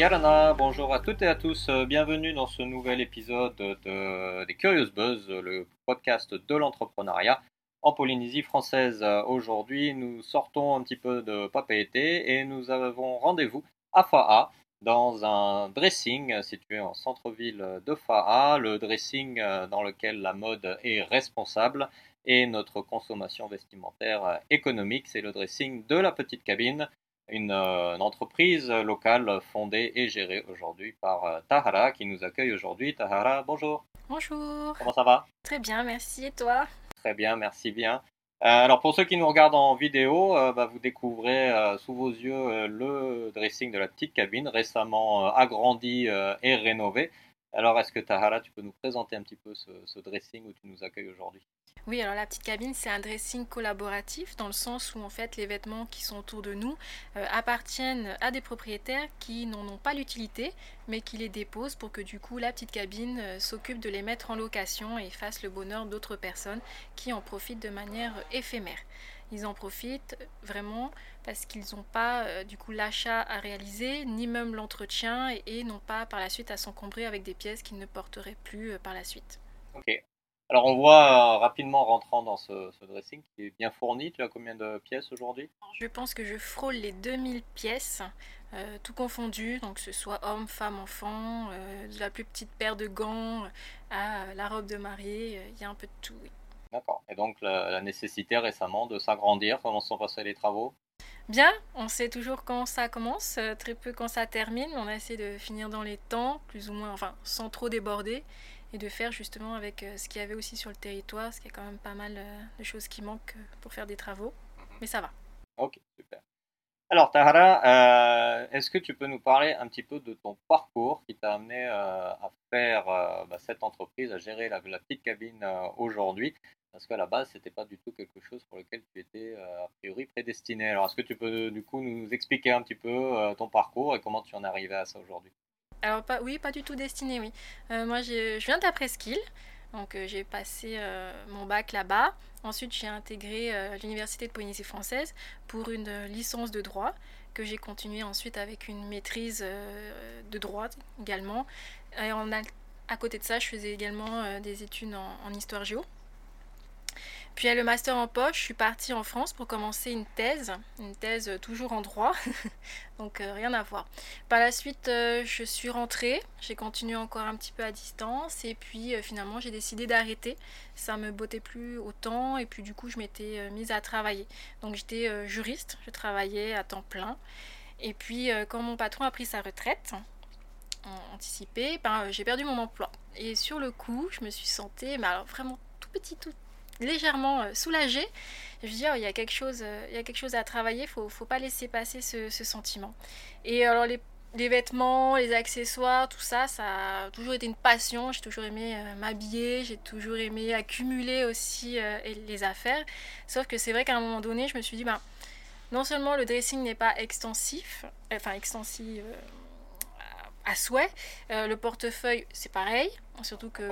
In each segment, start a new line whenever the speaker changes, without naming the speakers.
Yarana, bonjour à toutes et à tous, euh, bienvenue dans ce nouvel épisode de, des Curious Buzz, le podcast de l'entrepreneuriat en Polynésie française. Aujourd'hui, nous sortons un petit peu de papeete et nous avons rendez-vous à Fa'a dans un dressing situé en centre-ville de Fa'a, le dressing euh, dans lequel la mode est responsable et notre consommation vestimentaire économique, c'est le dressing de la petite cabine une, euh, entreprise locale fondée et gérée aujourd'hui par euh, Tahara qui nous accueille aujourd'hui. Tahara, bonjour.
Bonjour.
Comment ça va?
Très bien, merci. Et toi?
Très bien, merci bien. Euh, alors pour ceux qui nous regardent en vidéo, bah, vous découvrez sous vos yeux le dressing de la petite cabine récemment agrandi et rénové. Alors est-ce que Tahara, tu peux nous présenter un petit peu ce dressing où tu nous accueilles aujourd'hui?
Oui, alors la petite cabine, c'est un dressing collaboratif dans le sens où en fait les vêtements qui sont autour de nous euh, appartiennent à des propriétaires qui n'en ont pas l'utilité, mais qui les déposent pour que du coup la petite cabine euh, s'occupe de les mettre en location et fasse le bonheur d'autres personnes qui en profitent de manière éphémère. Ils en profitent vraiment parce qu'ils n'ont pas euh, du coup l'achat à réaliser, ni même l'entretien, et, n'ont pas par la suite à s'encombrer avec des pièces qu'ils ne porteraient plus par la suite.
Ok, alors on voit euh, rapidement rentrant dans ce, dressing qui est bien fourni. Tu as combien de pièces aujourd'hui?
Je pense que je frôle les 2000 pièces, euh, tout confondu, donc que ce soit homme, femme, enfant, euh, de la plus petite paire de gants à la robe de mariée, il y a un peu de tout.
D'accord. Et donc la, nécessité récemment de s'agrandir, comment sont passés les travaux?
Bien, on sait toujours quand ça commence, très peu quand ça termine. On a essayé de finir dans les temps, plus ou moins, enfin sans trop déborder et de faire justement avec euh, ce qu'il y avait aussi sur le territoire, parce qu'il y a quand même pas mal euh, de choses qui manquent euh, pour faire des travaux, mais ça va.
Ok, super. Alors Tahara, est-ce que tu peux nous parler un petit peu de ton parcours qui t'a amené à faire bah, cette entreprise, à gérer la, petite cabine aujourd'hui? Parce qu'à la base, ce n'était pas du tout quelque chose pour lequel tu étais a priori prédestiné. Alors est-ce que tu peux du coup nous expliquer un petit peu ton parcours et comment tu en es arrivé à ça aujourd'hui?
Alors, pas, oui, pas du tout destiné, oui. Euh, moi, je viens de presqu'île. Donc, euh, j'ai passé euh, mon bac là-bas. Ensuite, j'ai intégré l'Université de Polynésie française pour une licence de droit que j'ai continué ensuite avec une maîtrise de droit également. Et en, à côté de ça, je faisais également des études en histoire géo. Puis à le master en poche, je suis partie en France pour commencer une thèse, une thèse euh, toujours en droit, donc euh, rien à voir. Par la suite, euh, je suis rentrée, j'ai continué encore un petit peu à distance et puis finalement j'ai décidé d'arrêter. Ça me bottait plus autant et puis du coup je m'étais mise à travailler. Donc j'étais juriste, je travaillais à temps plein. Et puis quand mon patron a pris sa retraite, anticipée, ben, j'ai perdu mon emploi. Et sur le coup, je me suis sentie, mais alors vraiment tout petit, tout légèrement euh, soulagée. Je dis, oh, il, y a quelque chose, euh, il y a quelque chose à travailler, il faut, faut pas laisser passer ce, sentiment. Et alors, les, vêtements, les accessoires, tout ça, ça a toujours été une passion. J'ai toujours aimé euh, m'habiller, j'ai toujours aimé accumuler aussi les affaires. Sauf que c'est vrai qu'à un moment donné, je me suis dit, ben, non seulement le dressing n'est pas extensif, enfin extensif à souhait. Euh, le portefeuille, c'est pareil, surtout que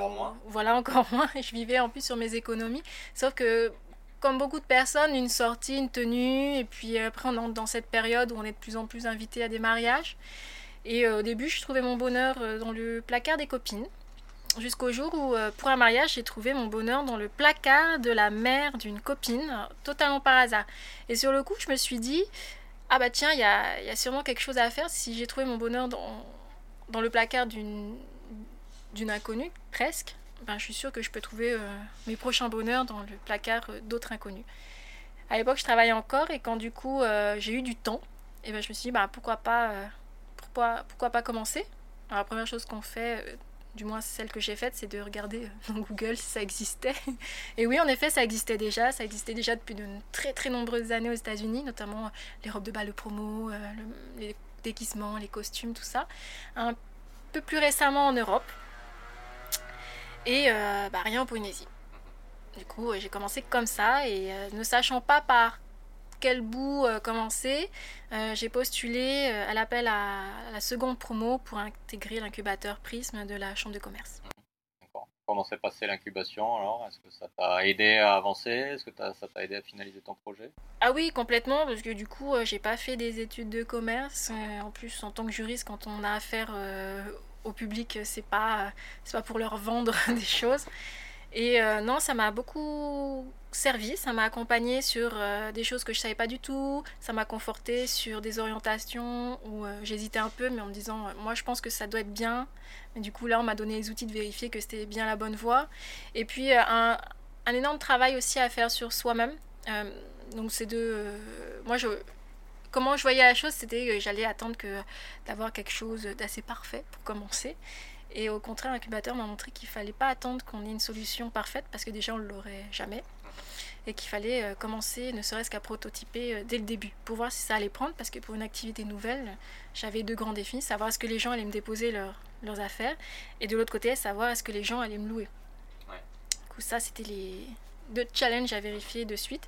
voilà encore moins. Je vivais en plus sur mes économies, sauf que comme beaucoup de personnes, une sortie, une tenue, et puis après on entre dans cette période où on est de plus en plus invité à des mariages. Et euh, au début, je trouvais mon bonheur euh, dans le placard des copines. Jusqu'au jour où, pour un mariage, j'ai trouvé mon bonheur dans le placard de la mère d'une copine, totalement par hasard. Et sur le coup, je me suis dit, ah bah tiens, il y a, y a, sûrement quelque chose à faire si j'ai trouvé mon bonheur dans, dans le placard d'une inconnue, presque, ben, je suis sûre que je peux trouver euh, mes prochains bonheurs dans le placard euh, d'autres inconnus. À l'époque, je travaillais encore et quand du coup euh, j'ai eu du temps, et ben, je me suis dit ben, pourquoi, pas, pourquoi, pourquoi pas commencer? Alors, La première chose qu'on fait, du moins celle que j'ai faite, c'est de regarder dans Google si ça existait. Et oui, en effet, ça existait déjà. Ça existait déjà depuis de très très nombreuses années aux États-Unis, notamment les robes de bal de promo, les déguisements, les costumes, tout ça. Un peu plus récemment en Europe. Et euh, bah, rien en Polynésie. Du coup, j'ai commencé comme ça et euh, ne sachant pas par quel bout euh, commencer, j'ai postulé à l'appel à, la seconde promo pour intégrer l'incubateur Prisme de la Chambre de commerce.
Comment s'est passée l'incubation alors Est-ce que ça t'a aidé à avancer? Est-ce que ça t'a aidé à finaliser ton projet?
Ah oui, complètement, parce que du coup, j'ai pas fait des études de commerce. en plus, en tant que juriste, quand on a affaire au public, c'est pas, pas pour leur vendre des choses. Et euh, non, ça m'a beaucoup servi, ça m'a accompagné sur euh, des choses que je savais pas du tout, ça m'a conforté sur des orientations où euh, j'hésitais un peu, mais en me disant, moi je pense que ça doit être bien. Mais du coup, là, on m'a donné les outils de vérifier que c'était bien la bonne voie. Et puis, un, énorme travail aussi à faire sur soi-même. donc, c'est de. moi, je, comment je voyais la chose, c'était que j'allais attendre d'avoir quelque chose d'assez parfait pour commencer. Et au contraire, l'incubateur m'a montré qu'il fallait pas attendre qu'on ait une solution parfaite parce que déjà on ne l'aurait jamais. Et qu'il fallait euh, commencer ne serait-ce qu'à prototyper euh, dès le début pour voir si ça allait prendre parce que pour une activité nouvelle, j'avais deux grands défis savoir est-ce que les gens allaient me déposer leurs affaires et de l'autre côté, savoir est-ce que les gens allaient me louer. Du coup, ça, c'était les deux challenges à vérifier de suite.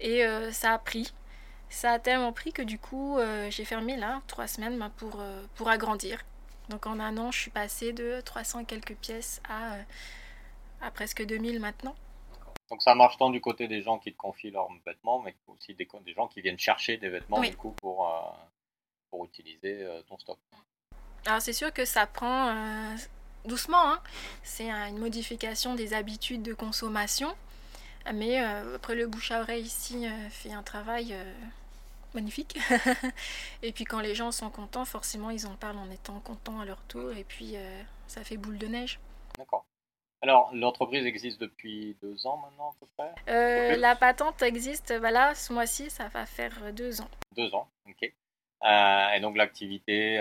Et euh, ça a pris. Ça a tellement pris que du coup, j'ai fermé là trois semaines ben, pour, pour agrandir donc en un an, je suis passée de 300 et quelques pièces à, euh, à presque 2000 maintenant.
Donc ça marche tant du côté des gens qui te confient leurs vêtements, mais aussi des, des gens qui viennent chercher des vêtements du coup pour, euh, pour utiliser euh, ton stock.
Alors c'est sûr que ça prend doucement, hein. c'est une modification des habitudes de consommation, mais après le bouche à oreille ici fait un travail magnifique. et puis quand les gens sont contents, forcément ils en parlent en étant contents à leur tour et puis euh, ça fait boule de neige.
D'accord. Alors l'entreprise existe depuis deux ans maintenant à peu près?
Euh, La patente existe, voilà, ce mois-ci ça va faire deux ans.
Deux ans, ok. Euh, et donc l'activité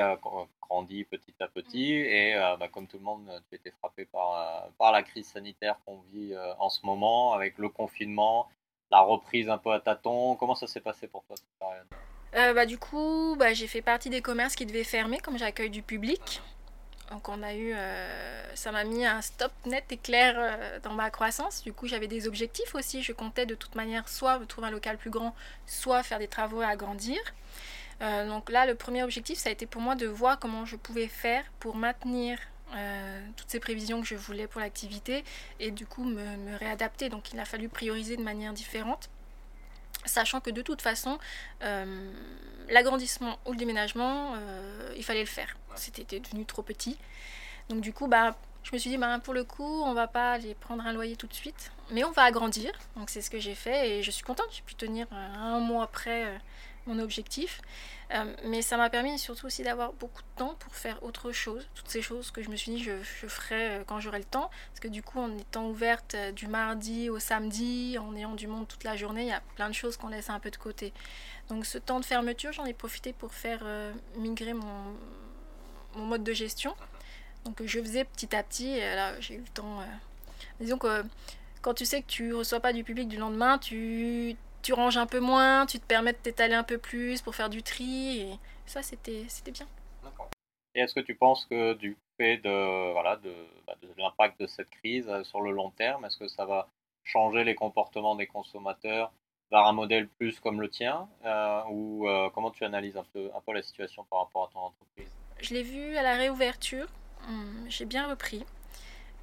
grandit petit à petit et bah, comme tout le monde, tu étais frappé par, par la crise sanitaire qu'on vit en ce moment avec le confinement, la reprise un peu à tâtons. Comment ça s'est passé pour toi cette période
euh, bah, Du coup, bah, j'ai fait partie des commerces qui devaient fermer comme j'accueille du public. Donc on a eu, euh, ça m'a mis un stop net et clair euh, dans ma croissance. Du coup, j'avais des objectifs aussi. Je comptais de toute manière soit trouver un local plus grand, soit faire des travaux à agrandir. donc là, le premier objectif, ça a été pour moi de voir comment je pouvais faire pour maintenir euh, toutes ces prévisions que je voulais pour l'activité et du coup me, réadapter. Donc il a fallu prioriser de manière différente, sachant que de toute façon, euh, l'agrandissement ou le déménagement, euh, il fallait le faire. C'était devenu trop petit. Donc du coup, bah, je me suis dit, bah, pour le coup, on va pas aller prendre un loyer tout de suite, mais on va agrandir. Donc c'est ce que j'ai fait et je suis contente. J'ai pu tenir un mois après mon objectif. Euh, mais ça m'a permis surtout aussi d'avoir beaucoup de temps pour faire autre chose. Toutes ces choses que je me suis dit je, je ferai euh, quand j'aurai le temps. Parce que du coup, en étant ouverte euh, du mardi au samedi, en ayant du monde toute la journée, il y a plein de choses qu'on laisse un peu de côté. Donc ce temps de fermeture, j'en ai profité pour faire migrer mon, mon, mode de gestion. Donc je faisais petit à petit. Et là, j'ai eu le temps. disons que quand tu sais que tu reçois pas du public du lendemain, tu tu ranges un peu moins, tu te permets de t'étaler un peu plus pour faire du tri. Et ça, c'était, bien.
Et est-ce que tu penses que du fait de, voilà, de, bah, de l'impact de cette crise euh, sur le long terme, est-ce que ça va changer les comportements des consommateurs vers un modèle plus comme le tien euh, Ou euh, comment tu analyses un peu, un peu la situation par rapport à ton entreprise?
Je l'ai vu à la réouverture. Hum, j'ai bien repris.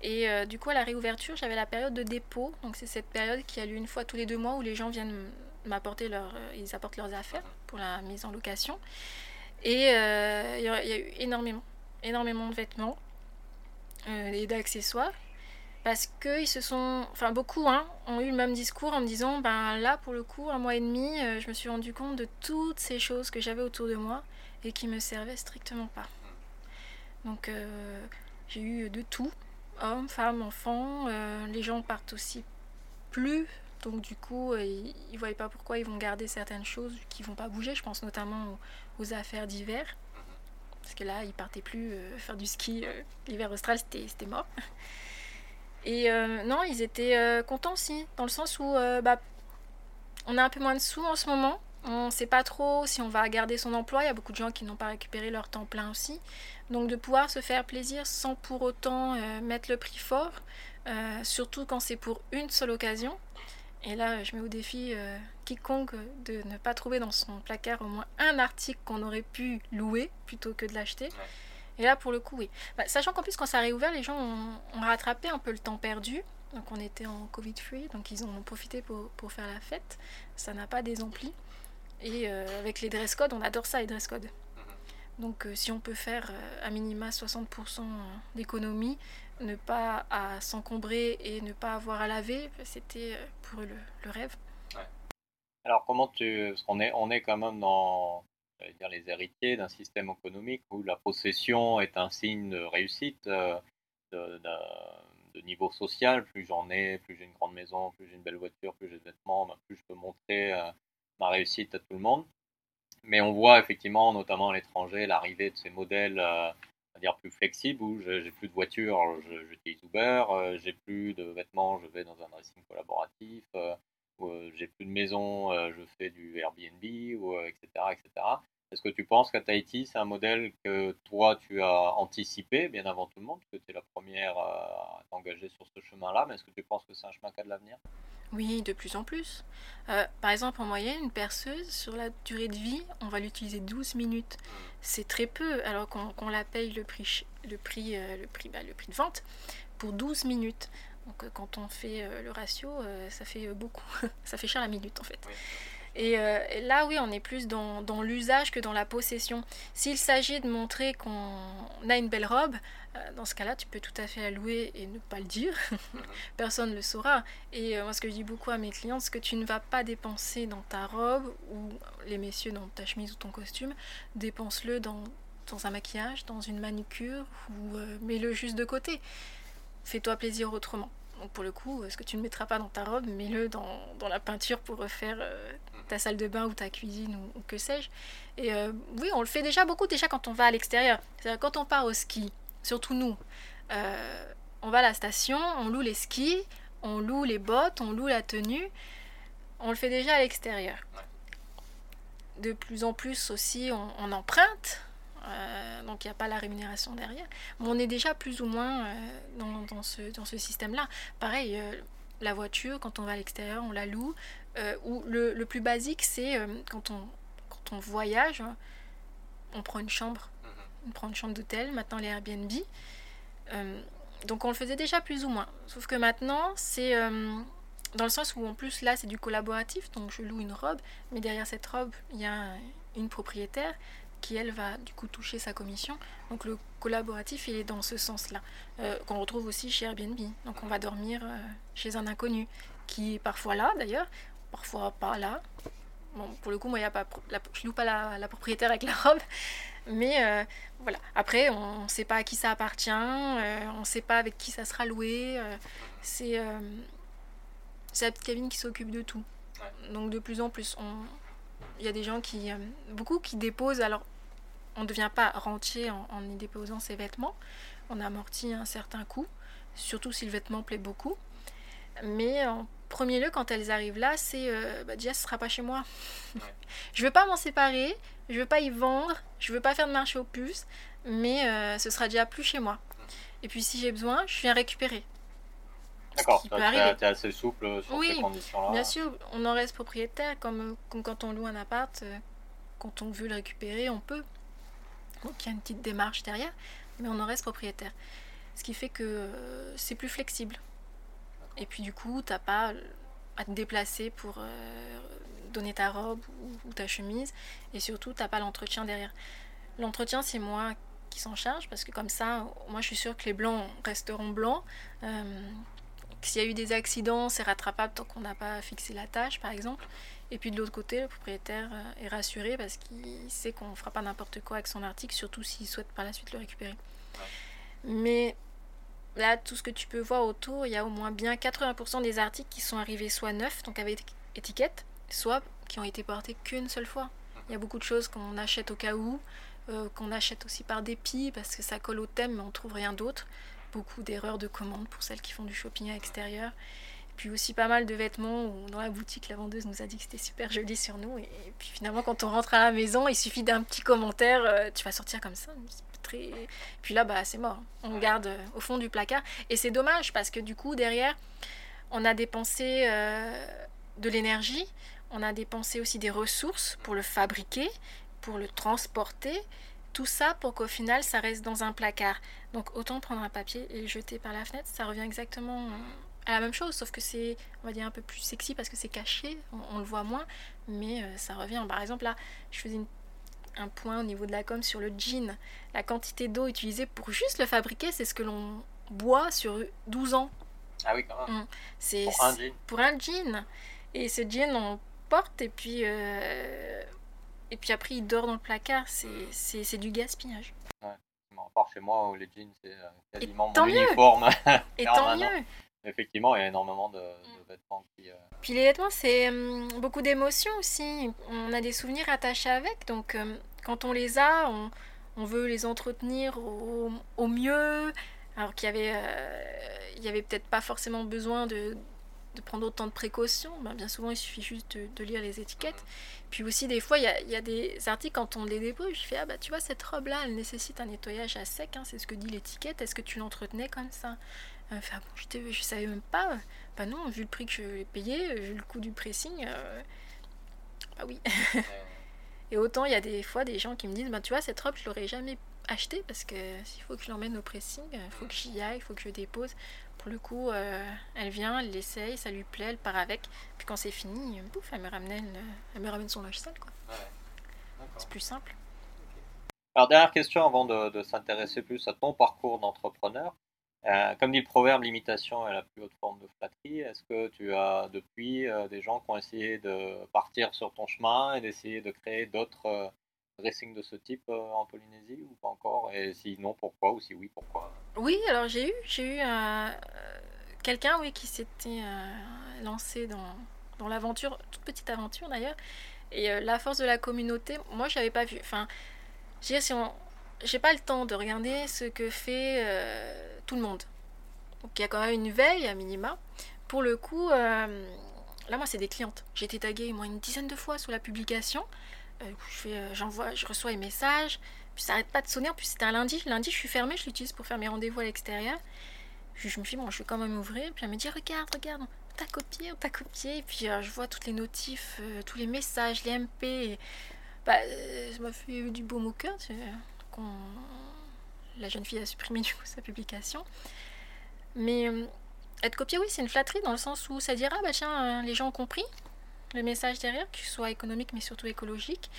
Et euh, du coup, à la réouverture, j'avais la période de dépôt. Donc, c'est cette période qui a lieu une fois tous les deux mois où les gens viennent m'apporter leur, euh, ils apportent leurs affaires pour la mise en location. Et euh, il y, a eu énormément, énormément de vêtements et d'accessoires. Parce qu'ils se sont, enfin beaucoup, hein, ont eu le même discours en me disant, ben là, pour le coup, un mois et demi, je me suis rendu compte de toutes ces choses que j'avais autour de moi et qui me servaient strictement pas. Donc, j'ai eu de tout hommes, femmes, enfants. Euh, les gens partent aussi plus. Donc du coup, euh, ils ne voient pas pourquoi ils vont garder certaines choses qui vont pas bouger. Je pense notamment aux, affaires d'hiver. Parce que là, ils partaient plus euh, faire du ski. L'hiver austral, c'était mort. Et non, ils étaient contents aussi, dans le sens où bah, on a un peu moins de sous en ce moment. On ne sait pas trop si on va garder son emploi. Il y a beaucoup de gens qui n'ont pas récupéré leur temps plein aussi. Donc de pouvoir se faire plaisir sans pour autant euh, mettre le prix fort, euh, surtout quand c'est pour une seule occasion. Et là, je mets au défi euh, quiconque de ne pas trouver dans son placard au moins un article qu'on aurait pu louer plutôt que de l'acheter. Et là, pour le coup, oui. Bah, sachant qu'en plus, quand ça a réouvert, les gens ont, rattrapé un peu le temps perdu. Donc, on était en Covid-free, donc ils ont profité pour, pour faire la fête. Ça n'a pas désempli. Et euh, avec les dress codes, on adore ça, les dress codes. Mhm. Donc, euh, si on peut faire euh, à minima 60% d'économie, ne pas à s'encombrer et ne pas avoir à laver, c'était pour eux le, le rêve.
Alors, comment tu. Parce qu'on est, on est quand même dans dire, les héritiers d'un système économique où la possession est un signe de réussite euh, de, niveau social. Plus j'en ai, plus j'ai une grande maison, plus j'ai une belle voiture, plus j'ai des vêtements, ben, plus je peux montrer euh, ma réussite à tout le monde. Mais on voit effectivement, notamment à l'étranger, l'arrivée de ces modèles euh, dire plus flexibles où j'ai plus de voiture, j'utilise Uber, j'ai plus de vêtements, je vais dans un dressing collaboratif, j'ai plus de maison, je fais du Airbnb, etc., etc. Est-ce que tu penses qu'à Tahiti, c'est un modèle que toi, tu as anticipé bien avant tout le monde, que tu es la première à t'engager sur ce chemin-là, mais est-ce que tu penses que c'est un chemin qui a de l'avenir?
Oui, de plus en plus. Euh, par exemple, en moyenne, une perceuse, sur la durée de vie, on va l'utiliser 12 minutes. Hmm. C'est très peu, alors qu'on la paye le prix, le, prix, euh, le, prix, bah, le prix de vente pour 12 minutes. Donc euh, quand on fait le ratio, ça fait beaucoup. ça fait cher la minute en fait. Euh, et, là, oui, on est plus dans, l'usage que dans la possession. S'il s'agit de montrer qu'on a une belle robe, euh, dans ce cas-là, tu peux tout à fait la louer et ne pas le dire. Personne ne le saura. Et euh, moi, ce que je dis beaucoup à mes clients, c'est que tu ne vas pas dépenser dans ta robe ou les messieurs dans ta chemise ou ton costume, dépense-le dans, dans un maquillage, dans une manucure ou mets-le juste de côté. Fais-toi plaisir autrement. Donc pour le coup, ce que tu ne mettras pas dans ta robe, mets-le dans, dans, la peinture pour refaire ta salle de bain ou ta cuisine ou, que sais-je. Et euh, oui, on le fait déjà beaucoup déjà quand on va à l'extérieur. C'est-à-dire quand on part au ski, surtout nous, euh, on va à la station, on loue les skis, on loue les bottes, on loue la tenue. On le fait déjà à l'extérieur. De plus en plus aussi, on, emprunte. Euh, donc il n'y a pas la rémunération derrière. Mais on est déjà plus ou moins dans, dans, ce, dans ce système-là. Pareil, la voiture, quand on va à l'extérieur, on la loue. Euh, ou le, le, plus basique, c'est euh, quand, on, quand on voyage, on prend une chambre. Mhm. On prend une chambre d'hôtel, maintenant les Airbnb. Euh, donc on le faisait déjà plus ou moins. Sauf que maintenant, c'est dans le sens où en plus là, c'est du collaboratif. Donc je loue une robe, mais derrière cette robe, il y a une propriétaire qui elle va du coup toucher sa commission. Donc le collaboratif il est dans ce sens-là, qu'on retrouve aussi chez Airbnb. Donc on va dormir chez un inconnu, qui est parfois là d'ailleurs, parfois pas là. Bon, pour le coup, moi, y a pas, la, je loue pas la, propriétaire avec la robe. Mais euh, voilà. Après, on ne sait pas à qui ça appartient, euh, on ne sait pas avec qui ça sera loué. Euh, c'est la petite cabine qui s'occupe de tout. Donc de plus en plus, il y a des gens qui, beaucoup qui déposent. Alors, on ne devient pas rentier en, en, y déposant ses vêtements. On amortit un certain coût, surtout si le vêtement plaît beaucoup. Mais en premier lieu, quand elles arrivent là, c'est euh, bah, déjà, ce sera pas chez moi. je veux pas m'en séparer, je veux pas y vendre, je veux pas faire de marché aux puces, mais euh, ce sera déjà plus chez moi. Et puis, si j'ai besoin, je viens récupérer.
D'accord, tu es, assez souple sur
ces
conditions-là.
Bien sûr, on en reste propriétaire, comme, comme quand on loue un appart, euh, quand on veut le récupérer, on peut. Donc il y a une petite démarche derrière, mais on en reste propriétaire. Ce qui fait que c'est plus flexible. Et puis du coup, t'as pas à te déplacer pour euh, donner ta robe ou, ta chemise. Et surtout, t'as pas l'entretien derrière. L'entretien, c'est moi qui s'en charge parce que comme ça, moi je suis sûre que les blancs resteront blancs. Euh, s'il y a eu des accidents, c'est rattrapable tant qu'on n'a pas fixé la tâche, par exemple. Et puis de l'autre côté, le propriétaire euh, est rassuré parce qu'il sait qu'on ne fera pas n'importe quoi avec son article, surtout s'il souhaite par la suite le récupérer. Mais Là, tout ce que tu peux voir autour, il y a au moins bien 80% des articles qui sont arrivés soit neufs, donc avec étiquette, soit qui ont été portés qu'une seule fois. Il y a beaucoup de choses qu'on achète au cas où, euh, qu'on achète aussi par dépit parce que ça colle au thème, mais on trouve rien d'autre. Beaucoup d'erreurs de commande pour celles qui font du shopping à l'extérieur. Puis aussi pas mal de vêtements où dans la boutique, la vendeuse nous a dit que c'était super joli sur nous. Et, puis finalement, quand on rentre à la maison, il suffit d'un petit commentaire, euh, tu vas sortir comme ça très. Puis là, bah, c'est mort. On garde euh, au fond du placard. Et c'est dommage parce que du coup, derrière, on a dépensé euh, de l'énergie, on a dépensé aussi des ressources pour le fabriquer, pour le transporter, Tout ça pour qu'au final, ça reste dans un placard. Donc autant prendre un papier et le jeter par la fenêtre, ça revient exactement à la même chose, sauf que c'est, on va dire, un peu plus sexy parce que c'est caché, on, le voit moins, mais euh, ça revient. Par exemple, là, je faisais un point au niveau de la com sur le jean. La quantité d'eau utilisée pour juste le fabriquer, c'est ce que l'on boit sur 12 ans.
Ah oui, quand même.
Mmh. C'est,
pour un jean.
Pour un jean. Et ce jean, on porte et puis, euh, et puis après, il dort dans le placard. C'est, du gaspillage.
Ouais. À part chez moi où les jeans, c'est euh, quasiment
mon
uniforme.
et tant mieux.
Effectivement, il y a énormément de, mm. vêtements qui. Euh,
Puis les vêtements, c'est hum, beaucoup d'émotions aussi. On a des souvenirs attachés avec. Donc, hum, quand on les a, on, on veut les entretenir au, au mieux. Alors qu'il y avait, euh, il y avait peut-être pas forcément besoin de, de prendre autant de précautions. Ben, bien souvent, il suffit juste de, de, lire les étiquettes. Puis aussi, des fois, il y a, y a des articles, quand on les dépose, je fais Ah, bah, tu vois, cette robe-là, elle nécessite un nettoyage à sec. Hein, c'est ce que dit l'étiquette. Est-ce que tu l'entretenais comme ça? Enfin bon, je, je savais même pas. Bah non, vu le prix que je l'ai payé, vu le coût du pressing, euh, bah oui. Et autant il y a des fois des gens qui me disent, bah tu vois, cette robe, je l'aurais jamais achetée parce que s'il faut que je l'emmène au pressing, il faut que j'y aille, il faut que je dépose. Pour le coup, euh, elle vient, elle l'essaye, ça lui plaît, elle part avec. Puis quand c'est fini, bouf, elle me ramène, elle me ramène son linge sale, quoi. C'est plus simple.
Alors, dernière question avant de, de s'intéresser plus à ton parcours d'entrepreneur. Euh, comme dit le proverbe, l'imitation est la plus haute forme de flatterie. Est-ce que tu as depuis euh, des gens qui ont essayé de partir sur ton chemin et d'essayer de créer d'autres euh, dressings de ce type en Polynésie ou pas encore? Et si non, pourquoi? Ou si oui, pourquoi?
Oui, alors j'ai eu, j'ai eu quelqu'un oui, qui s'était lancé dans, dans l'aventure, toute petite aventure d'ailleurs. Et la force de la communauté, moi je n'avais pas vu. Enfin, je si on, j'ai pas le temps de regarder ce que fait euh, tout le monde. Donc il y a quand même une veille à minima. Pour le coup, euh, là moi c'est des clientes. J'ai été taguée moi une dizaine de fois sous la publication. Euh, fais, j'envoie, je reçois les messages. Puis ça n'arrête pas de sonner. En plus c'était un lundi. Lundi je suis fermée, je l'utilise pour faire mes rendez-vous à l'extérieur. Je, me suis dit bon je vais quand même ouvrir. Puis elle me dit regarde, regarde, t'as copié, t'as copié? Et puis je vois toutes les notifs, tous les messages, les MP. bah, ça m'a fait du beau au cœur la jeune fille a supprimé sa publication. Mais euh, être copié, oui, c'est une flatterie dans le sens où ça dira, bah tiens, euh, les gens ont compris le message derrière, qu'il soit économique mais surtout écologique.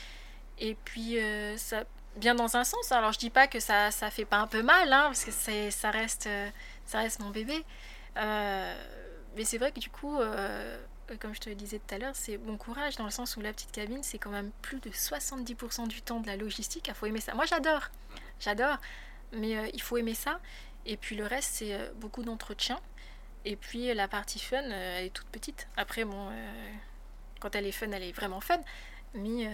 Et puis, euh, ça, bien dans un sens. Alors, je dis pas que ça, ça fait pas un peu mal, hein, parce que ça, reste, ça reste mon bébé. mais c'est vrai que du coup, euh, comme je te le disais tout à l'heure, c'est bon courage dans le sens où la petite cabine, c'est quand même plus de 70% du temps de la logistique. Il faut aimer ça. Moi, j'adore, j'adore, mais euh, il faut aimer ça. Et puis le reste, c'est euh, beaucoup d'entretien. Et puis la partie fun, elle est toute petite. Après, bon, quand elle est fun, elle est vraiment fun. Mais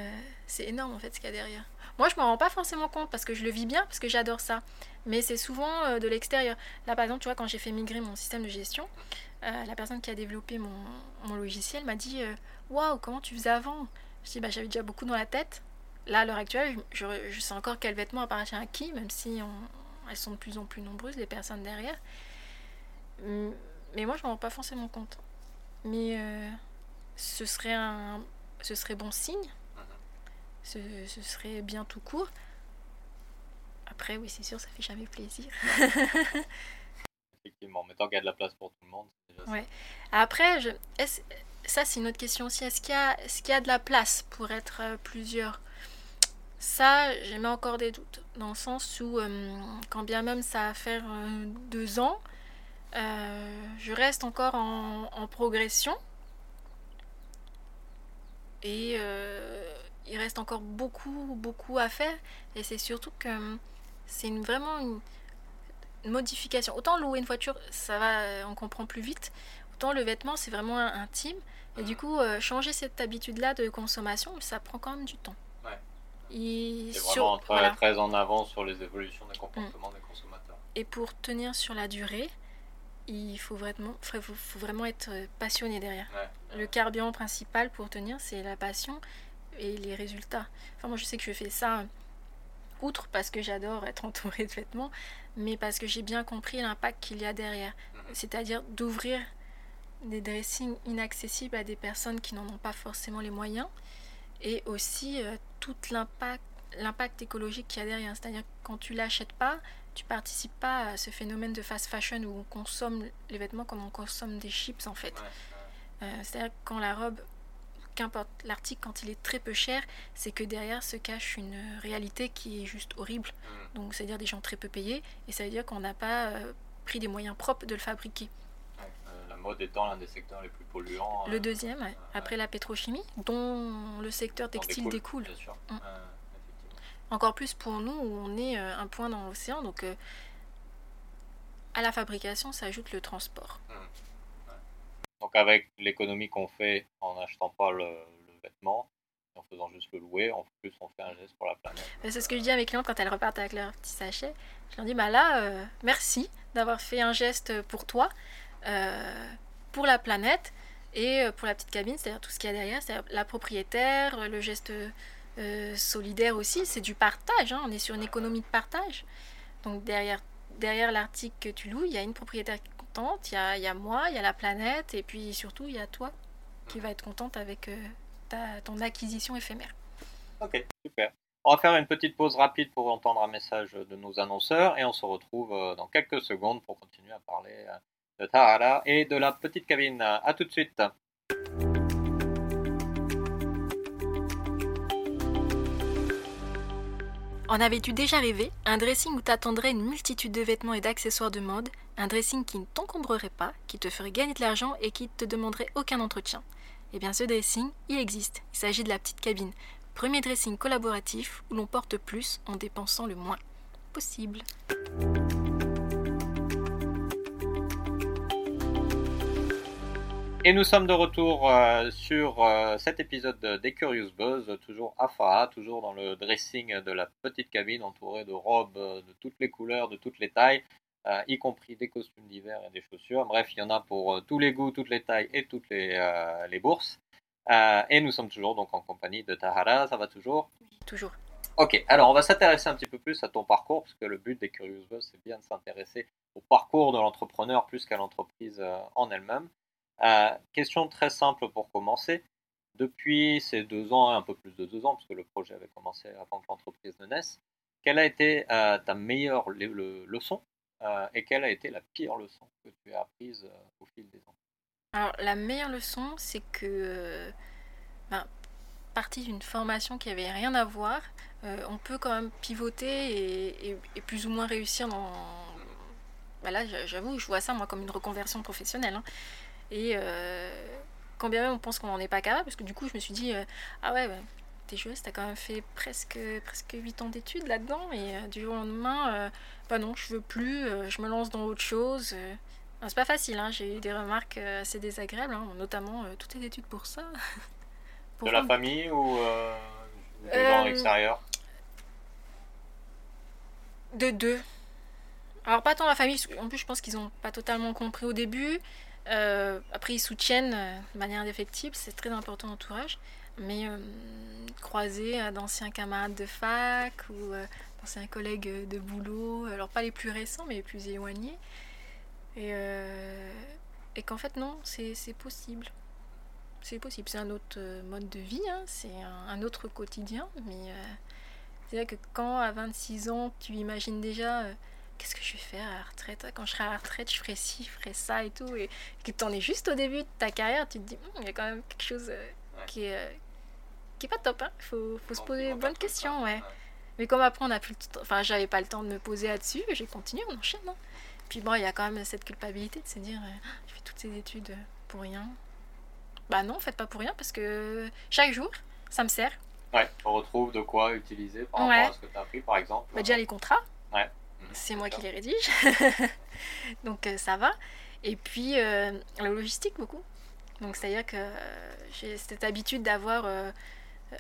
c'est énorme en fait ce qu'il y a derrière. Moi, je m'en rends pas forcément compte parce que je le vis bien, parce que j'adore ça. Mais c'est souvent de l'extérieur. Là, par exemple, tu vois, quand j'ai fait migrer mon système de gestion, euh, la personne qui a développé mon, logiciel m'a dit euh, Waouh, comment tu faisais avant? Je dis bah, J'avais déjà beaucoup dans la tête. Là, à l'heure actuelle, je, je, sais encore quel vêtement appartient à qui, même si elles sont de plus en plus nombreuses, les personnes derrière. Mais moi, je m'en rends pas forcément compte. Mais euh, ce, serait un, ce serait bon signe. Ce, ce serait bien tout court. Après, oui, c'est sûr, ça fait jamais plaisir.
Effectivement, mais tant qu'il y a de la place pour tout le monde,
Ouais. Après, je... ça c'est une autre question aussi. Est-ce qu'il y, a... Est y a de la place pour être euh, plusieurs? Ça, j'ai encore des doutes. Dans le sens où, euh, quand bien même ça va faire euh, deux ans, je reste encore en, en progression. Et il reste encore beaucoup, beaucoup à faire. Et c'est surtout que c'est une, vraiment une modification. Autant louer une voiture, ça va, on comprend plus vite. Autant le vêtement, c'est vraiment intime. Et du coup, euh, changer cette habitude-là de consommation, ça prend quand même du temps.
Ouais. C'est vraiment très, très en avant sur les évolutions des comportements des consommateurs.
Et pour tenir sur la durée, il faut vraiment, faut, faut vraiment être euh, passionné derrière. Le carburant principal pour tenir, c'est la passion et les résultats. Enfin, moi, je sais que je fais ça outre parce que j'adore être entourée de vêtements, mais parce que j'ai bien compris l'impact qu'il y a derrière. Mhm. C'est-à-dire d'ouvrir des dressings inaccessibles à des personnes qui n'en ont pas forcément les moyens, et aussi euh, tout l'impact l'impact écologique qu'il y a derrière. C'est-à-dire quand tu l'achètes pas, tu participes pas à ce phénomène de fast fashion où on consomme les vêtements comme on consomme des chips en fait. Euh, c'est-à-dire quand la robe, qu'importe l'article, quand il est très peu cher, c'est que derrière se cache une réalité qui est juste horrible.
Mm.
Donc c'est-à-dire des gens très peu payés et ça veut dire qu'on n'a pas euh, pris des moyens propres de le fabriquer.
Euh, la mode étant l'un des secteurs les plus polluants.
Le deuxième, après la pétrochimie, dont le secteur textile découle.
Bien sûr.
Mm. Encore plus pour nous où on est euh, un point dans l'océan, donc euh, à la fabrication s'ajoute le transport.
Donc avec l'économie qu'on fait en n'achetant pas le, le vêtement, en faisant juste le louer, en plus on fait un geste pour la planète.
C'est ce que je dis à mes clientes quand elles repartent avec leur petit sachet. Je leur dis, bah là, euh, merci d'avoir fait un geste pour toi, euh, pour la planète et pour la petite cabine, c'est-à-dire tout ce qu'il y a derrière, c'est-à-dire la propriétaire, le geste euh, solidaire aussi, c'est du partage, hein, on est sur une économie de partage. Donc derrière, derrière l'article que tu loues, il y a une propriétaire contente, il y a, il y a moi, il y a la planète, et puis surtout, il y a toi qui va être contente avec euh, ta, ton acquisition éphémère.
Ok, super. On va faire une petite pause rapide pour entendre un message de nos annonceurs et on se retrouve euh, dans quelques secondes pour continuer à parler de Tahara et de la petite cabine. À tout de suite.
En avais-tu déjà rêvé? Un dressing où t'attendrais une multitude de vêtements et d'accessoires de mode, un dressing qui ne t'encombrerait pas, qui te ferait gagner de l'argent et qui ne te demanderait aucun entretien? Eh bien ce dressing, il existe. Il s'agit de la petite cabine. Premier dressing collaboratif où l'on porte plus en dépensant le moins possible.
Et nous sommes de retour euh, sur euh, cet épisode de- des Curious Buzz, toujours à Faha, toujours dans le dressing de la petite cabine entourée de robes euh, de toutes les couleurs, de toutes les tailles, euh, y compris des costumes d'hiver et des chaussures. Bref, il y en a pour tous les goûts, toutes les tailles et toutes les, les bourses. Et nous sommes toujours donc en compagnie de Tahara, ça va toujours?
Toujours.
Ok, alors on va s'intéresser un petit peu plus à ton parcours, parce que le but des Curious Buzz, c'est bien de s'intéresser au parcours de l'entrepreneur plus qu'à l'entreprise en elle-même. Euh, question très simple pour commencer. Depuis ces deux ans, un peu plus de deux ans, puisque le projet avait commencé avant que l'entreprise ne naisse, quelle a été euh, ta meilleure le- le- leçon euh, et quelle a été la pire leçon que tu as apprise au fil des ans?
Alors la meilleure leçon, c'est que, ben, partie d'une formation qui avait rien à voir, on peut quand même pivoter et, plus ou moins réussir dans... Ben j'avoue, je vois ça moi comme une reconversion professionnelle. hein. Et euh, quand bien même on pense qu'on n'en est pas capable, parce que du coup je me suis dit, euh, ah ouais, ben, t'es joueuse, t'as quand même fait presque, presque 8 ans d'études là-dedans, et euh, du jour au lendemain, euh, bah non, je veux plus, je me lance dans autre chose. c'est pas facile, hein, j'ai eu des remarques assez désagréables, hein, notamment toutes les études pour ça. Pour
De la famille ou Euh, gens extérieurs?
De deux. Alors pas tant la famille, en plus je pense qu'ils ont pas totalement compris au début. Euh, après ils soutiennent euh, de manière indéfectible, c'est très important l'entourage. Mais euh, croiser d'anciens camarades de fac ou d'anciens collègues de boulot, alors pas les plus récents mais les plus éloignés. Et, qu'en fait non, c'est c'est possible. C'est possible, c'est un autre mode de vie, hein, c'est un, un autre quotidien, mais euh, c'est-à-dire que quand à 26 ans, tu imagines déjà qu'est-ce que je vais faire à la retraite? Quand je serai à la retraite, je ferai ci, je ferai ça et tout. Et que tu en es juste au début de ta carrière, tu te dis, Hum, il y a quand même quelque chose euh,
Ouais.
qui, est, euh, qui est pas top. Il faut, faut se poser les bonnes questions. Ouais. Mais comme après, on n'a plus le temps, enfin, j'avais pas le temps de me poser là-dessus, j'ai continué, on enchaîne. hein. Puis bon, il y a quand même cette culpabilité de se dire, euh, Ah, je fais toutes ces études pour rien. Bah non, faites pas pour rien parce que chaque jour, ça me sert.
Ouais, on retrouve de quoi utiliser par
Ouais.
rapport à ce que tu as appris, par exemple.
Bah, déjà les contrats,
Mhm,
c'est moi qui les rédige. Donc euh, ça va. Et puis euh, la logistique beaucoup. Donc c'est-à-dire que euh, j'ai cette habitude d'avoir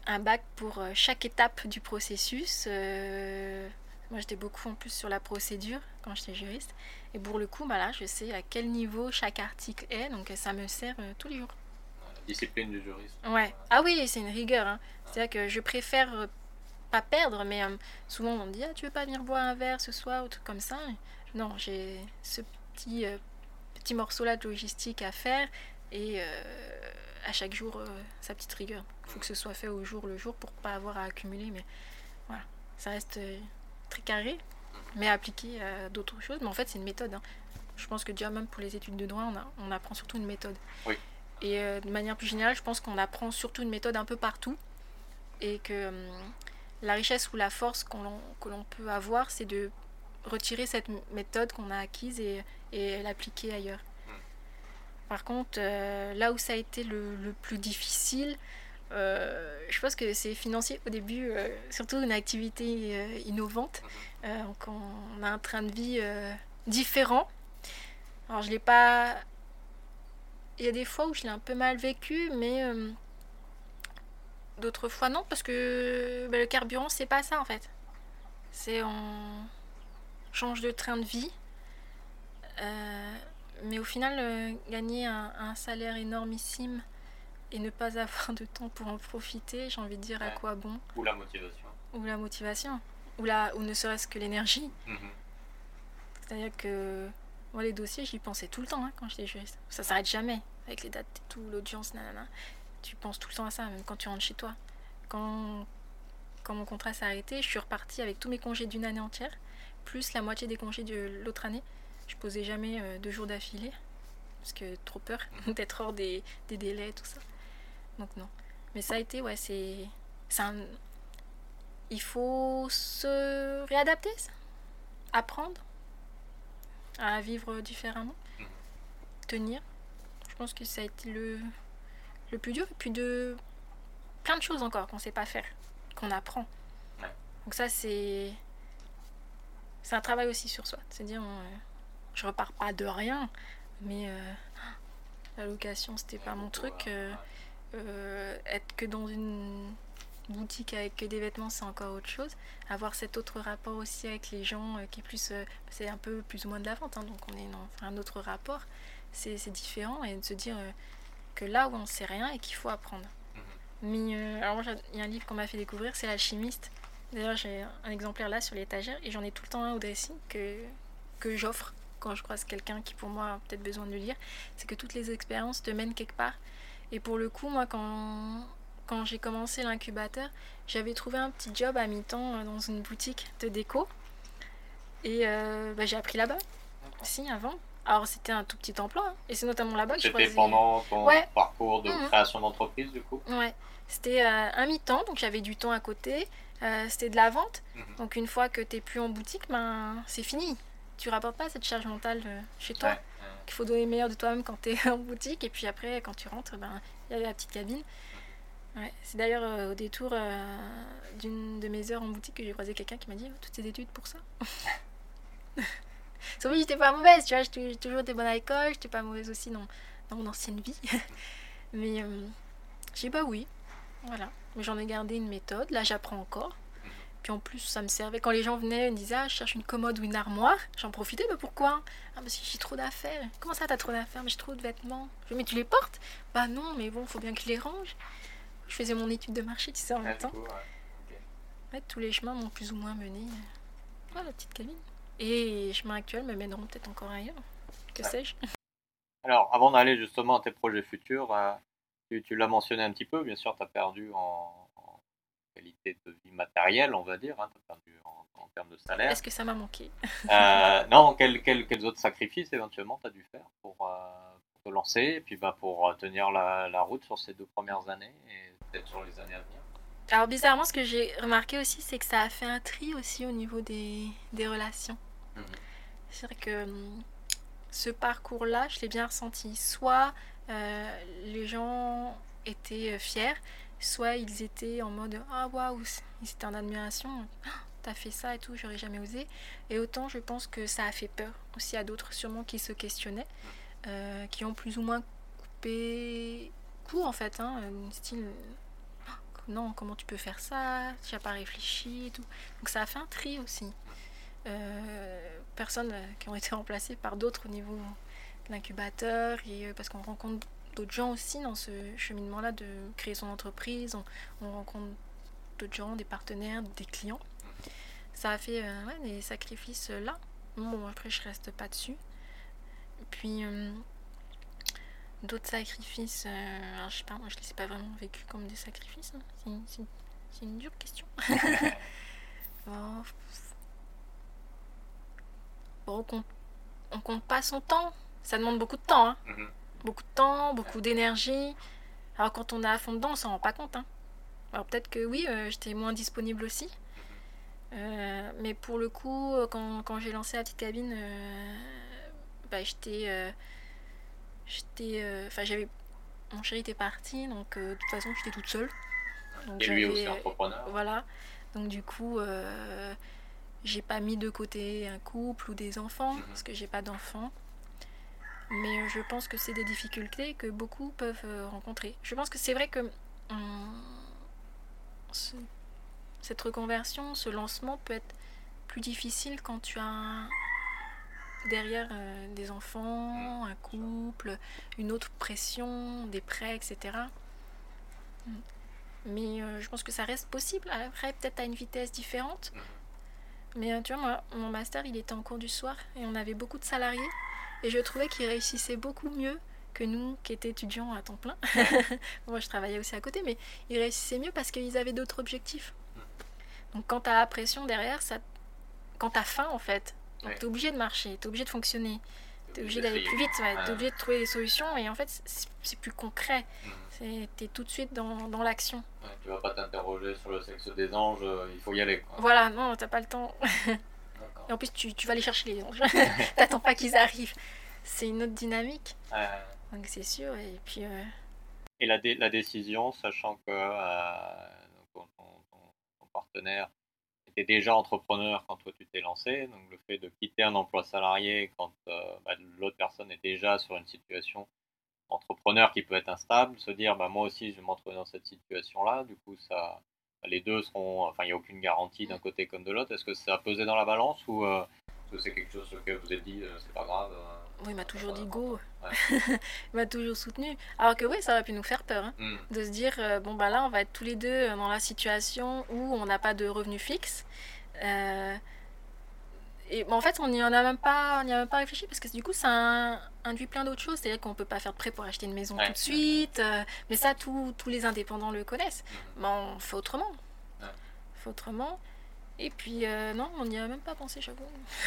un bac pour chaque étape du processus. Moi j'étais beaucoup en plus sur la procédure quand j'étais juriste. Et pour le coup, bah là, je sais à quel niveau chaque article est. Donc ça me sert euh, tous les jours.
La discipline du juriste.
Ouais. Ah oui, c'est une rigueur. hein. C'est-à-dire que je préfère pas perdre, mais euh, souvent on me dit ah tu veux pas venir boire un verre ce soir? ou truc comme ça. Non, j'ai ce petit euh, petit morceau là de logistique à faire et euh, à chaque jour sa petite rigueur. Il faut que ce soit fait au jour le jour pour pas avoir à accumuler. Mais voilà, ça reste très carré, mais appliqué à d'autres choses. Mais en fait, c'est une méthode. hein. Je pense que déjà, même pour les études de droit, on, a- on apprend surtout une méthode.
Oui.
Et euh, de manière plus générale, je pense qu'on apprend surtout une méthode un peu partout. Et que hum, la richesse ou la force que l'on peut avoir, c'est de retirer cette méthode qu'on a acquise et, et l'appliquer ailleurs.
Mm.
Par contre, euh, là où ça a été le, le plus difficile, euh, je pense que c'est financier au début, euh, surtout une activité innovante. Euh, donc on a un train de vie différent. Alors je l'ai pas. Il y a des fois où je l'ai un peu mal vécu, mais d'autres fois non, parce que bah, le carburant c'est pas ça en fait. C'est on change de train de vie. Euh, mais au final, euh, gagner un, un salaire énormissime et ne pas avoir de temps pour en profiter, j'ai envie de dire à quoi bon
Ou la motivation.
Ou la motivation, ou, la, ou ne serait-ce que l'énergie.
Mhm.
C'est-à-dire que moi, les dossiers, j'y pensais tout le temps hein, quand j'étais juriste. Ça s'arrête jamais avec les dates et tout, l'audience, nanana. Tu penses tout le temps à ça, même quand tu rentres chez toi. Quand, quand mon contrat s'est arrêté, je suis repartie avec tous mes congés d'une année entière, plus la moitié des congés de l'autre année. Je posais jamais euh, deux jours d'affilée, parce que trop peur d'être hors des, des délais, tout ça. Donc non. Mais ça a été, ouais, c'est... un... Il faut se réadapter, ça. apprendre à vivre différemment,
Mhm.
tenir. Je pense que ça a été le, le plus dur. Et puis de plein de choses encore qu'on ne sait pas faire, qu'on apprend.
Ouais.
Donc ça, c'est... C'est un travail aussi sur soi. C'est-à-dire, on- je repars pas de rien, mais euh, la location, c'était pas mon truc. euh, euh, être que dans une boutique avec que des vêtements, c'est encore autre chose. Avoir cet autre rapport aussi avec les gens euh, qui est plus. c'est un peu plus ou moins de la vente, hein, donc on est dans un autre rapport. C'est c'est différent et de se dire que là où on sait rien et qu'il faut apprendre.
Mhm.
Mais euh, alors, il y a un livre qu'on m'a fait découvrir, c'est L'Alchimiste. D'ailleurs, j'ai un exemplaire là sur l'étagère et j'en ai tout le temps un au dressing que, que j'offre quand je croise quelqu'un qui, pour moi, a peut-être besoin de le lire. C'est que toutes les expériences te mènent quelque part. Et pour le coup, moi, quand, quand j'ai commencé l'incubateur, j'avais trouvé un petit job à mi-temps euh, dans une boutique de déco. Et euh, bah, j'ai appris là-bas, si, avant. Alors, c'était un tout petit emploi. hein. Et c'est notamment là-bas que je
C'était pendant ton
Ouais.
parcours de
Mhm.
création d'entreprise, du coup?
Ouais, c'était euh, un mi-temps, donc j'avais du temps à côté. Euh, c'était de la vente.
Mhm.
Donc une fois que t'es plus en boutique, ben c'est fini. Tu rapportes pas cette charge mentale euh, chez toi.
Ouais.
Qu'il faut donner le meilleur de toi-même quand t'es en boutique. Et puis après, quand tu rentres, ben il y a la petite cabine. Ouais, c'est d'ailleurs au détour d'une de mes heures en boutique que j'ai croisé quelqu'un qui m'a dit toutes ces études pour ça? Sauf que j'étais pas mauvaise, tu vois, j'ai toujours été bonne à l'école, j'étais pas mauvaise aussi dans, dans mon ancienne vie. Mais euh, j'ai bah oui, voilà. Mais j'en ai gardé une méthode, là j'apprends encore. Puis en plus, ça me servait. Quand les gens venaient, ils me disaient Ah, je cherche une commode ou une armoire. J'en profitais, mais pourquoi? Ah, parce que j'ai trop d'affaires. Comment ça, t'as trop d'affaires? Mais j'ai trop de vêtements. Je mais tu les portes? Bah non, mais bon, faut bien que je les range. Je faisais mon étude de marché, tu sais, en même
du
temps.
ouais.
Tous les chemins m'ont plus ou moins mené à la petite cabine. Et les chemins actuels me mèneront peut-être encore ailleurs. Que
Ouais.
sais-je?
Alors, avant d'aller justement à tes projets futurs, euh, tu, tu l'as mentionné un petit peu, bien sûr, tu as perdu en, en qualité de vie matérielle, on va dire, tu as perdu en, en termes de salaire.
Est-ce que ça m'a manqué?
Euh, non, quel- quel- quels autres sacrifices éventuellement tu as dû faire pour, euh, pour te lancer et puis bah, pour euh, tenir la, la route sur ces deux premières années et peut-être sur les années à venir?
Alors bizarrement, ce que j'ai remarqué aussi, c'est que ça a fait un tri aussi au niveau des, des relations. C'est vrai que hum, ce parcours-là, je l'ai bien ressenti. Soit euh, les gens étaient euh, fiers, soit ils étaient en mode Ah waouh, ils étaient en admiration, Ah, t'as fait ça et tout, j'aurais jamais osé. Et autant je pense que ça a fait peur aussi à d'autres, sûrement qui se questionnaient, euh, qui ont plus ou moins coupé court en fait, hein, style Ah, non, comment tu peux faire ça, tu n'as pas réfléchi et tout. Donc ça a fait un tri aussi personnes euh, qui ont été remplacées par d'autres au niveau de l'incubateur et euh, parce qu'on rencontre d'autres gens aussi dans ce cheminement-là de créer son entreprise, on, on rencontre d'autres gens, des partenaires, des clients. Ça a fait euh, des sacrifices euh, là. Bon, après, je reste pas dessus. Puis, euh, d'autres sacrifices, euh, je sais pas, moi je les ai pas vraiment vécus comme des sacrifices. hein. C'est- une dure question. Bon, on compte, on compte pas son temps. Ça demande beaucoup de temps. Hein.
Mhm.
Beaucoup de temps, beaucoup d'énergie. Alors quand on est à fond dedans, on s'en rend pas compte. hein. Alors peut-être que oui, euh, j'étais moins disponible aussi. Euh, mais pour le coup, euh, quand, quand j'ai lancé la petite cabine, euh, bah, j'étais... j'étais... Enfin, j'avais... Mon chéri était parti, donc de toute façon, j'étais toute seule. Donc,
Et lui aussi entrepreneur.
Voilà. Donc du coup, euh, j'ai pas mis de côté un couple ou des enfants,
Mhm.
parce que j'ai pas d'enfants. Mais euh, je pense que c'est des difficultés que beaucoup peuvent euh, rencontrer. Je pense que c'est vrai que hum, ce- cette reconversion, ce lancement peut être plus difficile quand tu as derrière euh, des enfants, un couple, une autre pression, des prêts, etc. Mm. Mais euh, je pense que ça reste possible. Après, peut-être à une vitesse différente. Mais euh, tu vois, moi, mon master, il était en cours du soir et on avait beaucoup de salariés. Et je trouvais qu'ils réussissaient beaucoup mieux que nous qui étions étudiants à temps plein. moi, je travaillais aussi à côté, mais ils réussissaient mieux parce qu'ils avaient d'autres objectifs. Donc quand tu as la pression derrière, ça... quand tu as faim en fait,
Ouais.
tu es obligé de marcher, tu es obligé de fonctionner, tu es obligé d'aller plus vite, ouais, tu
Ouais.
es obligé de trouver des solutions et en fait c'est plus concret,
Mhm.
tu es tout de suite dans, dans l'action.
Ouais, tu vas pas t'interroger sur le sexe des anges, euh, il faut y aller. Quoi.
Voilà, non, t'as pas le temps. Et en plus tu, tu vas aller chercher les anges, t'attends pas qu'ils arrivent. C'est une autre dynamique, donc c'est sûr. Et puis euh,
Et la, dé- la décision, sachant que euh, ton partenaire déjà entrepreneur quand toi tu t'es lancé, donc le fait de quitter un emploi salarié quand euh, bah, l'autre personne est déjà sur une situation entrepreneur qui peut être instable, se dire bah, moi aussi je vais me retrouver dans cette situation-là, du coup ça, les deux seront, enfin il n'y a aucune garantie d'un côté comme de l'autre, est-ce que ça a pesé dans la balance ou euh, c'est quelque chose sur lequel vous êtes dit euh, c'est pas grave euh,
oui, il m'a toujours dit go,
Ouais.
il m'a toujours soutenu. Alors que oui, ça aurait pu nous faire peur. hein.
hmm,
de se dire euh, bon bah là on va être tous les deux euh, dans la situation où on n'a pas de revenu fixe Euh, et bon, en fait on n'y en a même pas on n'y a même pas réfléchi parce que du coup ça in- induit plein d'autres choses c'est à dire qu'on peut pas faire de prêt pour acheter une maison
Ouais.
tout de suite euh, mais ça tous tous les indépendants le connaissent
hmm.
mais on fait autrement
Ouais.
on fait autrement et puis euh, non on n'y a même pas pensé j'avoue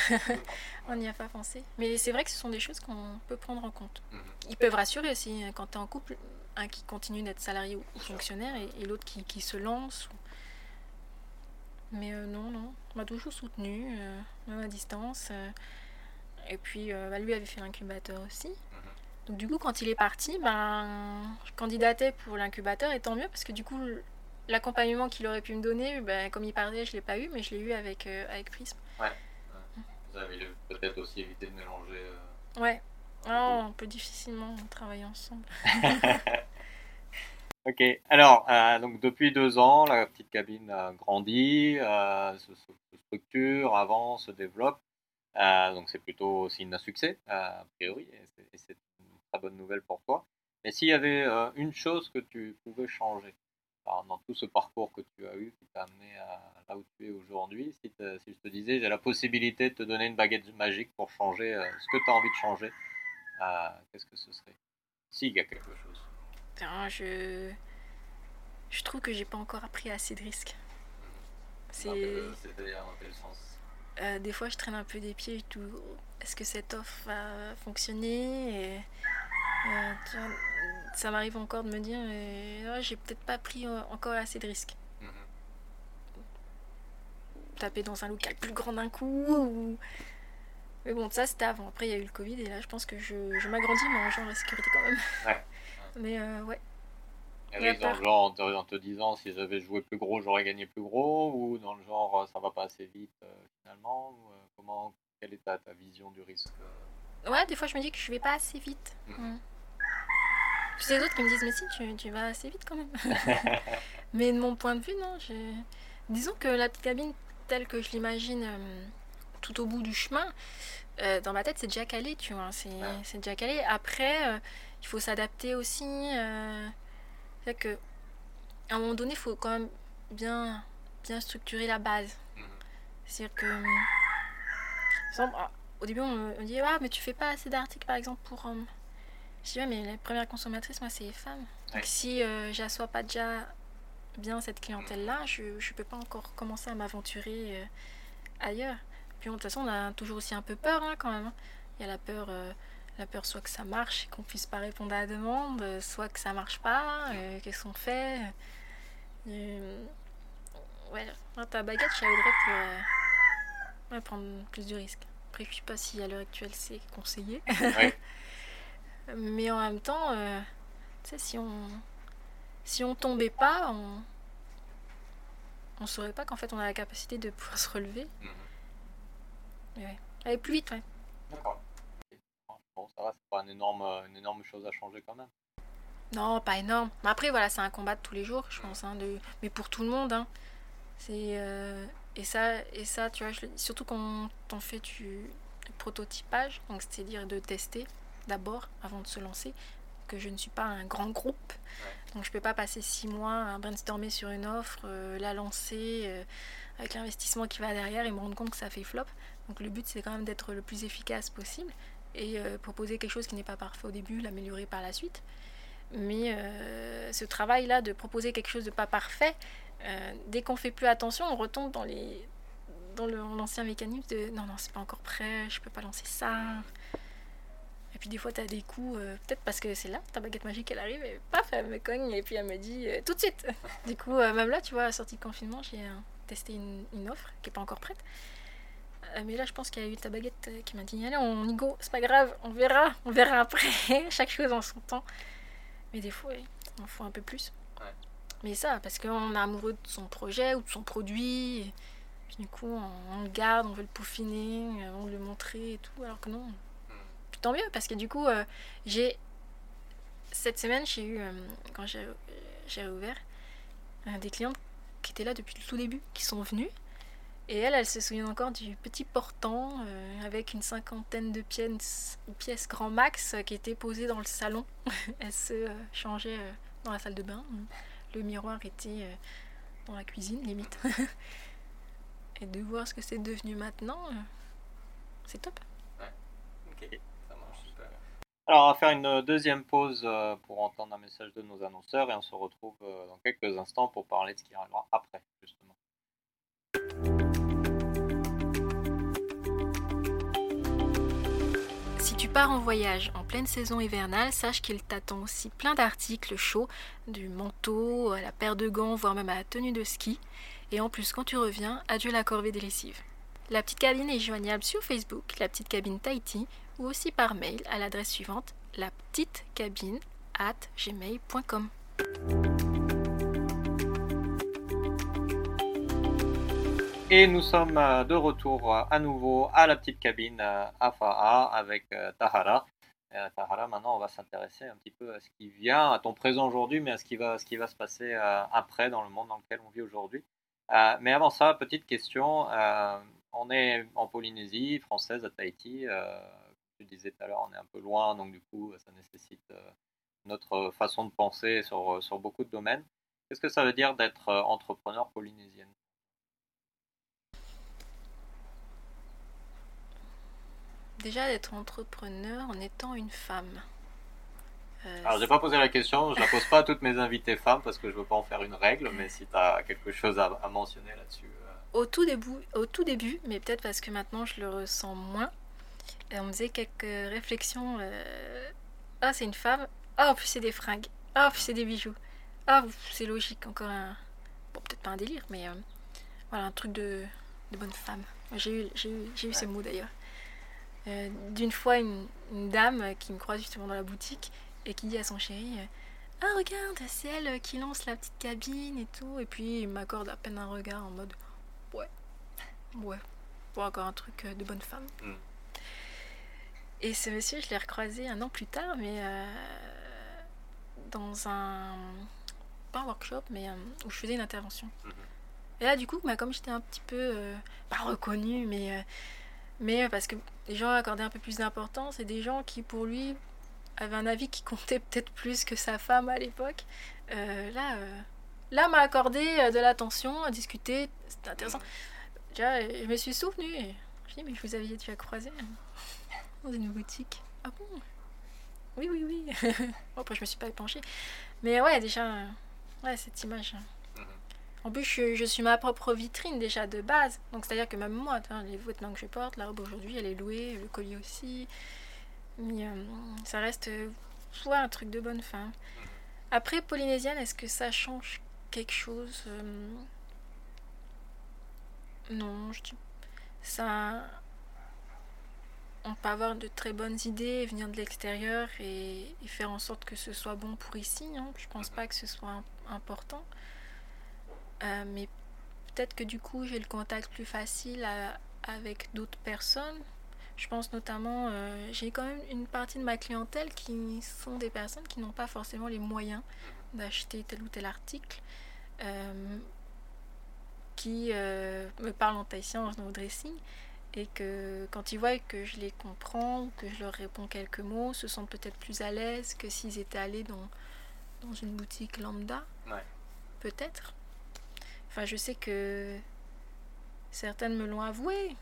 on n'y a pas pensé mais c'est vrai que ce sont des choses qu'on peut prendre en compte
Mhm.
ils peuvent rassurer aussi hein, quand tu es en couple, un qui continue d'être salarié ou fonctionnaire et, et l'autre qui, qui se lance. ou- Mais euh, non, non, on m'a toujours soutenu, euh, même à distance. et puis bah, lui avait fait l'incubateur aussi. Donc du coup, quand il est parti, ben, je candidatais pour l'incubateur et tant mieux parce que du coup, l'accompagnement qu'il aurait pu me donner, ben, comme il partait, je l'ai pas eu, mais je l'ai eu avec, euh, avec Prism.
Vous avez peut-être aussi évité de mélanger. euh,
Ouais. Oh, on peut difficilement travailler ensemble.
Ok, alors, euh, donc depuis deux ans, la petite cabine a grandi, euh, se, structure, avance, se développe. Euh, donc c'est plutôt signe d'un succès, euh, a priori, et c'est- et c'est une très bonne nouvelle pour toi. Mais s'il y avait euh, une chose que tu pouvais changer dans tout ce parcours que tu as eu, qui t'a amené à là où tu es aujourd'hui, si, je te disais j'ai la possibilité de te donner une baguette magique pour changer euh, ce que tu as envie de changer, euh, qu'est-ce que ce serait? S'il y a quelque chose.
Je... je trouve que j'ai pas encore appris assez de risques. C'est...
Dans quel- C'est-à-dire dans quel sens
Euh, des fois, je traîne un peu des pieds et tout. Est-ce que cette offre va fonctionner? Et, euh, Ça m'arrive encore de me dire, euh, j'ai peut-être pas pris euh, encore assez de risques.
Mhm.
Taper dans un local plus grand d'un coup. ou- Mais bon, ça c'était avant. Après, il y a eu le Covid et là, je pense que je, je m'agrandis, mais en genre la sécurité quand même.
Ouais.
Mais euh, ouais.
Dans le genre en te, en te disant si j'avais joué plus gros j'aurais gagné plus gros ou dans le genre ça va pas assez vite euh, finalement ou, euh, comment quelle est ta, ta vision du risque
Ouais, des fois je me dis que je vais pas assez vite.
Mhm.
Mm. Puis c'est d'autres qui me disent, mais si, tu, tu vas assez vite quand même. mais de mon point de vue, non. Disons que la petite cabine, telle que je l'imagine euh, tout au bout du chemin, euh, dans ma tête, c'est déjà calé, tu vois. C'est
Ouais.
c'est déjà calé. Après, euh, il faut s'adapter aussi. C'est que, à un moment donné, il faut quand même bien, bien structurer la base.
Mhm.
C'est-à-dire que. exemple, ah, au début, on me dit Ah, mais tu fais pas assez d'articles par exemple pour. Je dis Ouais, mais les premières consommatrices, moi, c'est les femmes.
Ouais.
Donc si euh, j'assois pas déjà bien cette clientèle-là, je ne peux pas encore commencer à m'aventurer euh, ailleurs. Puis de toute façon, on a toujours aussi un peu peur hein, quand même. Hein. Il y a la peur, euh, la peur soit que ça marche et qu'on puisse pas répondre à la demande, soit que ça marche pas, qu'est-ce qu'on fait. ouais, ta baguette, je voudrais pour prendre plus de risques. Après, je sais pas si à l'heure actuelle c'est conseillé. Mais en même temps, tu sais, si on si on tombait pas, on on saurait pas qu'en fait on a la capacité de pouvoir se relever. Mhm. ouais. Aller plus vite, ouais.
D'accord. Bon, ça va, c'est pas une énorme, une énorme chose à changer quand même.
Non, pas énorme. Mais après, voilà, c'est un combat de tous les jours, je pense. Hein, de... Mais pour tout le monde. Hein. C'est, euh, Et, ça, et ça, tu vois, surtout quand on fait du prototypage, donc c'est-à-dire de tester d'abord avant de se lancer que je ne suis pas un grand groupe. Donc je peux pas passer six mois à brainstormer sur une offre, euh, la lancer euh, avec l'investissement qui va derrière et me rendre compte que ça fait flop. Donc le but c'est quand même d'être le plus efficace possible et euh, proposer quelque chose qui n'est pas parfait au début, l'améliorer par la suite. Mais ce travail-là de proposer quelque chose de pas parfait, dès qu'on fait plus attention, on retombe dans les dans l'ancien mécanisme de non non c'est pas encore prêt, je peux pas lancer ça. Et puis des fois, tu as des coups, euh, peut-être parce que c'est là, ta baguette magique, elle arrive et paf, elle me cogne et puis elle me dit euh, tout de suite. du coup, euh, même là, tu vois, à la sortie de confinement, j'ai testé une, une, offre qui n'est pas encore prête. mais là, je pense qu'il y a eu ta baguette qui m'a dit Allez, on y go, c'est pas grave, on verra, on verra après, chaque chose en son temps. Mais des fois, il en faut un peu plus. Mais ça, parce qu'on est amoureux de son projet ou de son produit. Et puis du coup, on, on le garde, on veut le peaufiner, on veut le montrer et tout, alors que non, tant mieux, parce que du coup, euh, j'ai. Cette semaine, j'ai eu, euh, quand j'ai ouvert, euh, des clientes qui étaient là depuis le tout début, qui sont venues. Et elle, elle se souvient encore du petit portant avec une cinquantaine de pièces, pièces grand max qui étaient posées dans le salon. elle se changeait dans la salle de bain. Le miroir était dans la cuisine, limite. Et de voir ce que c'est devenu maintenant, c'est top.
Alors, on va faire une deuxième pause euh, pour entendre un message de nos annonceurs et on se retrouve euh, dans quelques instants pour parler de ce qui arrivera après, justement.
Si tu pars en voyage en pleine saison hivernale, sache qu'il t'attend aussi plein d'articles chauds, du manteau à la paire de gants, voire même à la tenue de ski. Et en plus, quand tu reviens, adieu la corvée des lessives. La petite cabine est joignable sur Facebook, la petite cabine Tahiti, ou aussi par mail à l'adresse suivante la petite cabine at gmail.com.
Et nous sommes euh, de retour euh, à nouveau à la petite cabine euh, AFAA avec Tahara. Tahara, maintenant on va s'intéresser un petit peu à ce qui vient, à ton présent aujourd'hui, mais à ce qui va, ce qui va se passer après dans le monde dans lequel on vit aujourd'hui. mais avant ça, petite question. on est en Polynésie française à Tahiti tu disais tout à l'heure, on est un peu loin, donc du coup, ça nécessite euh, notre façon de penser sur, euh, sur beaucoup de domaines. Qu'est-ce que ça veut dire d'être euh, entrepreneur polynésienne?
Déjà d'être entrepreneur en étant une femme.
Euh, Alors, j'ai pas posé la question, je la pose pas à toutes mes invitées femmes parce que je veux pas en faire une règle, mais si tu as quelque chose à, mentionner là-dessus.
Au, tout début, au tout début, mais peut-être parce que maintenant je le ressens moins, on me faisait quelques réflexions. Euh, ah, c'est une femme. Ah, en plus, c'est des fringues. Ah, en plus, c'est des bijoux. Ah, c'est logique. Encore un. Bon, peut-être pas un délire, mais euh, voilà, un truc de, de bonne femme. J'ai eu, j'ai eu, j'ai eu ces mots d'ailleurs. Euh, d'une fois, une, dame qui me croise justement dans la boutique et qui dit à son chéri Ah, regarde, c'est elle qui lance la petite cabine et tout. Et puis, il m'accorde à peine un regard en mode Ouais, ouais, pour encore un truc de bonne femme. Mm. Et ce monsieur, je l'ai recroisé un an plus tard, mais euh, dans un. pas un workshop, mais euh, où je faisais une intervention. Mhm. Et là, du coup, bah, comme j'étais un petit peu. Euh, pas reconnue, mais. mais parce que les gens accordaient un peu plus d'importance et des gens qui, pour lui, avaient un avis qui comptait peut-être plus que sa femme à l'époque. là, là m'a accordé de l'attention, à discuter, c'était intéressant. Mhm. Déjà, je me suis souvenue. Je dis, mais je vous avais déjà croisé dans une boutique. Ah bon? Oui, oui, oui. après, je me suis pas épanchée. Mais ouais, déjà, ouais, cette image. Mhm. En plus, je, suis ma propre vitrine déjà de base. Donc, c'est-à-dire que même moi, les vêtements que je porte, la robe aujourd'hui, elle est louée, le collier aussi. Mais euh, ça reste euh, un truc de bonne fin. Mhm. Après, polynésienne, est-ce que ça change quelque chose euh, Non, je dis. Ça. On peut avoir de très bonnes idées, venir de l'extérieur et, faire en sorte que ce soit bon pour ici. Hein. Je pense pas que ce soit important. Euh, mais peut-être que du coup, j'ai le contact plus facile avec d'autres personnes. Je pense notamment, euh, j'ai quand même une partie de ma clientèle qui sont des personnes qui n'ont pas forcément les moyens d'acheter tel ou tel article, euh, qui me parlent en tahitien dans le dressing, et que quand ils voient que je les comprends, que je leur réponds quelques mots, se sentent peut-être plus à l'aise que s'ils étaient allés dans, dans une boutique lambda. Peut-être. Enfin, je sais que certaines me l'ont avoué,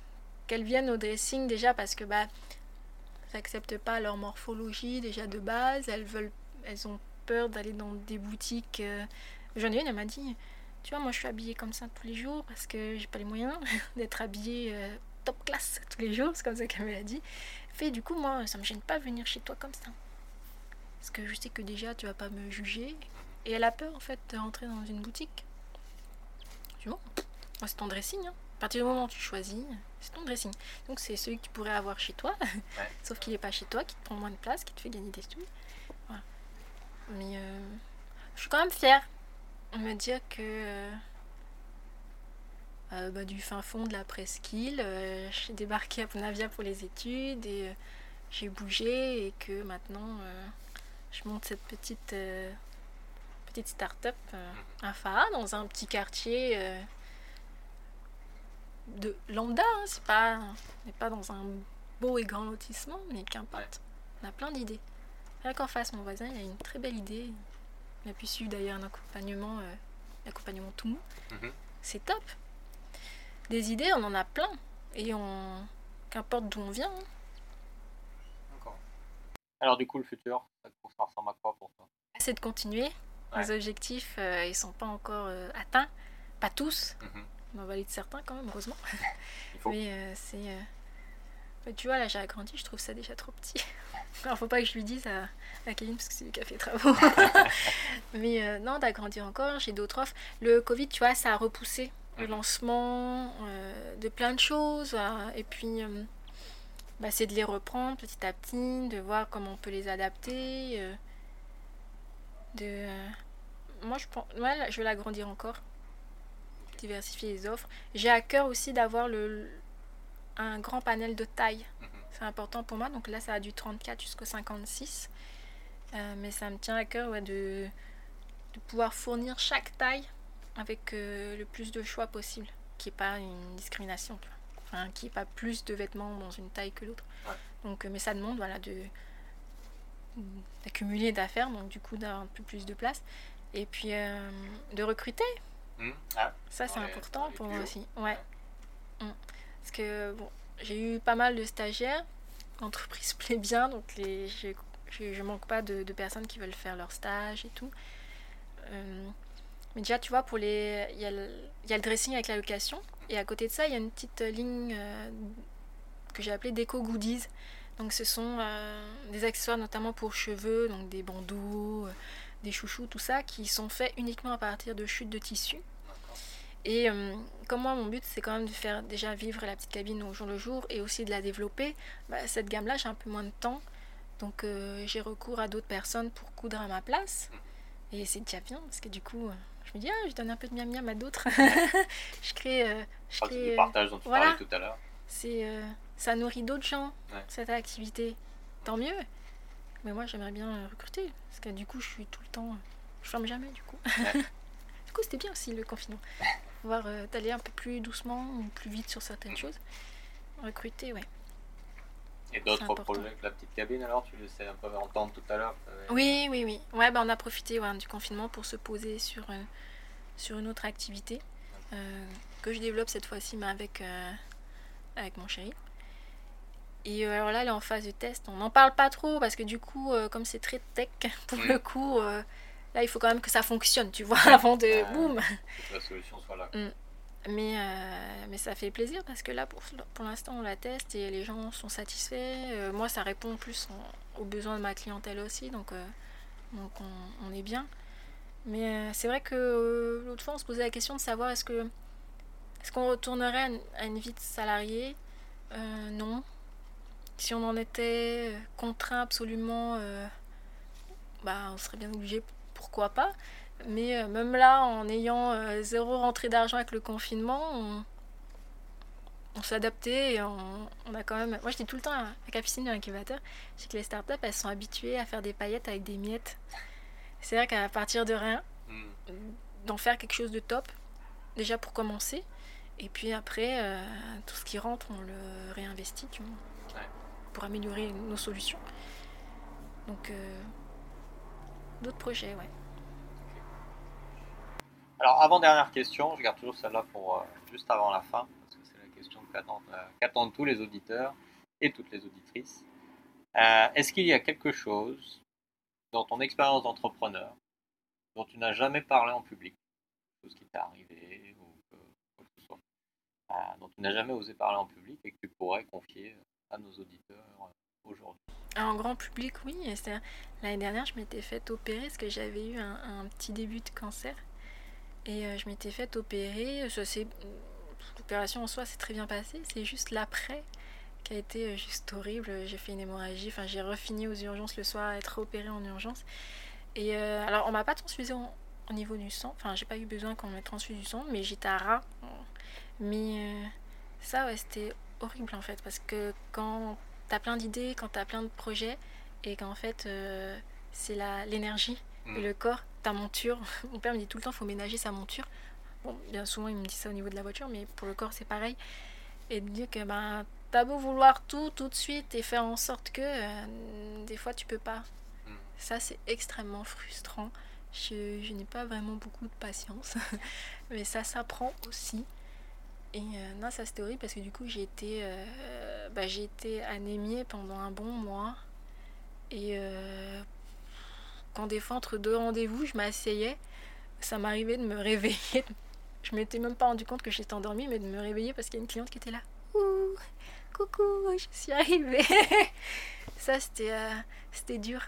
qu'elles viennent au dressing déjà parce que bah n'acceptent pas leur morphologie déjà de base, elles veulent elles ont peur d'aller dans des boutiques euh, j'en ai une elle m'a dit tu vois moi je suis habillée comme ça tous les jours parce que j'ai pas les moyens d'être habillée euh, top classe tous les jours c'est comme ça qu'elle me l'a dit fait du coup moi ça me gêne pas de venir chez toi comme ça parce que je sais que déjà tu vas pas me juger et elle a peur en fait de rentrer dans une boutique moi, c'est ton dressing. Hein. À partir du moment où tu choisis, c'est ton dressing. Donc c'est celui que tu pourrais avoir chez toi, sauf qu'il n'est pas chez toi, qui te prend moins de place, qui te fait gagner des sous. Mais euh, je suis quand même fière de me dire que euh, euh, bah, du fin fond de la presqu'île, j'ai débarqué à Ponavia pour les études et j'ai bougé et que maintenant je monte cette petite petite start-up à Faha, dans un petit quartier euh, de lambda. Hein, c'est pas, on n'est pas dans un beau et grand lotissement, mais qu'importe. On a plein d'idées. Là qu'en face, mon voisin, il a une très belle idée. Il a pu suivre d'ailleurs un accompagnement, euh, l'accompagnement tout mou. Mhm. C'est top. Des idées, on en a plein. Et on, qu'importe d'où on vient. Hein.
Alors du coup, le futur, ça ressemble à quoi pour toi?
C'est de continuer, les objectifs, euh, ils sont pas encore euh, atteints. Pas tous. Mhm. On en valide certains quand même, heureusement. Mais euh, c'est. Bah, tu vois, là, j'ai agrandi, je trouve ça déjà trop petit. Alors, faut pas que je lui dise à, à Kevin, parce que c'est lui qui a fait les travaux. Mais non, d'agrandir encore, j'ai d'autres offres. Le Covid, tu vois, ça a repoussé le lancement de plein de choses. et puis, bah, c'est de les reprendre petit à petit, de voir comment on peut les adapter de euh, moi je pense je vais l'agrandir encore diversifier les offres j'ai à cœur aussi d'avoir le un grand panel de taille mhm. c'est important pour moi donc là ça a du 34 jusqu'au 56 euh, mais ça me tient à cœur ouais, de, de pouvoir fournir chaque taille avec euh, le plus de choix possible qui est pas une discrimination enfin qui est pas plus de vêtements dans une taille que l'autre donc mais ça demande voilà de d'accumuler d'affaires, donc du coup d'avoir un peu plus de place. Et puis euh, de recruter. Mmh. Ah. ça, c'est important pour moi aussi. Ouais. Mmh. Parce que bon, j'ai eu pas mal de stagiaires. L'entreprise plaît bien, donc les, je, je, manque pas de, de, personnes qui veulent faire leur stage et tout. Euh, mais déjà, tu vois, pour les, il y, a le, y a le dressing avec la location. Et à côté de ça, il y a une petite ligne euh, que j'ai appelée déco goodies. Donc ce sont euh, des accessoires notamment pour cheveux, donc des bandeaux, euh, des chouchous, tout ça, qui sont faits uniquement à partir de chutes de tissu. Et comme moi, mon but, c'est quand même de faire déjà vivre la petite cabine au jour le jour et aussi de la développer. Bah, cette gamme-là, j'ai un peu moins de temps. Donc j'ai recours à d'autres personnes pour coudre à ma place. Et c'est déjà bien, parce que du coup, je me dis, ah, je donne un peu de miam miam à d'autres. je crée... je
crée partage dont tu voilà. parlais tout à l'heure.
C'est ça nourrit d'autres gens, cette activité. Tant mieux. Mais moi, j'aimerais bien euh, recruter. Parce que du coup, je suis tout le temps. Je ferme jamais, du coup. du coup, c'était bien aussi le confinement. Pouvoir euh, d'aller un peu plus doucement ou plus vite sur certaines mhm. choses. Recruter, ouais.
Et d'autres projets que la petite cabine, alors Tu le sais un peu entendre tout à l'heure
Oui, oui, oui. Ouais, bah, on a profité du confinement pour se poser sur, euh, sur une autre activité. que je développe cette fois-ci, mais avec, avec mon chéri. Et euh, alors là, elle est en phase de test. On n'en parle pas trop parce que du coup, euh, comme c'est très tech, pour le coup, euh, là, il faut quand même que ça fonctionne, tu vois, avant de boum.
Que la solution soit là.
Mm. Mais, euh, mais ça fait plaisir parce que là, pour, pour l'instant, on la teste et les gens sont satisfaits. Euh, moi, ça répond plus aux besoins de ma clientèle aussi, donc, euh, donc on, on, est bien. Mais c'est vrai que l'autre fois, on se posait la question de savoir est-ce que est-ce qu'on retournerait à une vie de salarié? Non. Si on en était contraint absolument, bah, on serait bien obligé, pourquoi pas? Mais euh, même là, en ayant euh, zéro rentrée d'argent avec le confinement, on, on s'est adapté et on, a quand même. Moi, je dis tout le temps à Capucine de l'incubateur, je que les startups, elles sont habituées à faire des paillettes avec des miettes. C'est-à-dire qu'à partir de rien, hmm. d'en faire quelque chose de top, déjà pour commencer, et puis après, euh, tout ce qui rentre, on le réinvestit tu vois, pour améliorer nos solutions. Donc, d'autres projets, ouais.
Alors, avant-dernière question, je garde toujours celle-là pour euh, juste avant la fin, parce que c'est la question euh, qu'attendent tous les auditeurs et toutes les auditrices. Euh, est-ce qu'il y a quelque chose dans ton expérience d'entrepreneur dont tu n'as jamais parlé en public? Chose qui t'est arrivé ou quoi que ce soit, dont tu n'as jamais osé parler en public et que tu pourrais confier à nos auditeurs aujourd'hui?
En grand public, oui. L'année dernière, je m'étais fait opérer parce que j'avais eu un, petit début de cancer. Et euh, je m'étais fait opérer. L'opération en soi s'est très bien passée. C'est juste l'après qui a été euh, juste horrible. J'ai fait une hémorragie. Enfin, j'ai refini aux urgences le soir, être opéré en urgence. Et euh, alors, on m'a pas transfusé au niveau du sang. Enfin, j'ai pas eu besoin qu'on me transfuse du sang, mais j'étais à ras. Mais ça, ouais, c'était horrible en fait. Parce que quand t'as plein d'idées, quand t'as plein de projets, et qu'en fait, c'est l'énergie et mm. le corps ta monture. Mon père me dit tout le temps, faut ménager sa monture. Bon, bien souvent, il me dit ça au niveau de la voiture, mais pour le corps, c'est pareil. Et de dire que ben, t'as beau vouloir tout, tout de suite, et faire en sorte que euh, des fois, tu peux pas. Hmm. Ça, c'est extrêmement frustrant. Je, je n'ai pas vraiment beaucoup de patience, mais ça s'apprend aussi. Et euh, non, ça c'était horrible parce que du coup, j'ai été, euh, bah, j'ai été anémiée pendant un bon mois. Et quand des fois, entre deux rendez-vous, je m'asseyais, ça m'arrivait de me réveiller. Je m'étais même pas rendu compte que j'étais endormie, mais de me réveiller parce qu'il y a une cliente qui était là. Ouh, coucou, je suis arrivée. ça, c'était euh, c'était dur.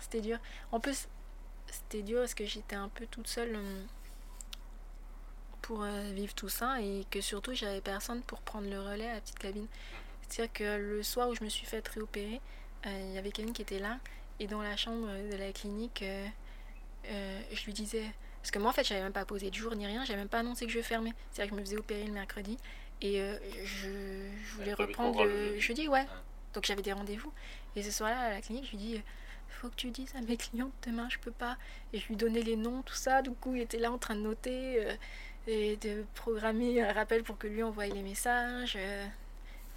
C'était dur. En plus, c'était dur parce que j'étais un peu toute seule euh, pour euh, vivre tout ça et que surtout, j'avais personne pour prendre le relais à la petite cabine. C'est-à-dire que le soir où je me suis fait réopérer, il y avait quelqu'un qui était là et dans la chambre de la clinique, euh, euh, je lui disais. Parce que moi, en fait, j'avais même pas posé de jour ni rien, j'avais même pas annoncé que je fermais. C'est-à-dire que je me faisais opérer le mercredi et euh, je, voulais reprendre le jeudi, ouais. Donc j'avais des rendez-vous. Et ce soir-là, à la clinique, je lui dis faut que tu dises à mes clientes demain je peux pas et je lui donnais les noms tout ça du coup il était là en train de noter et de programmer un rappel pour que lui envoie les messages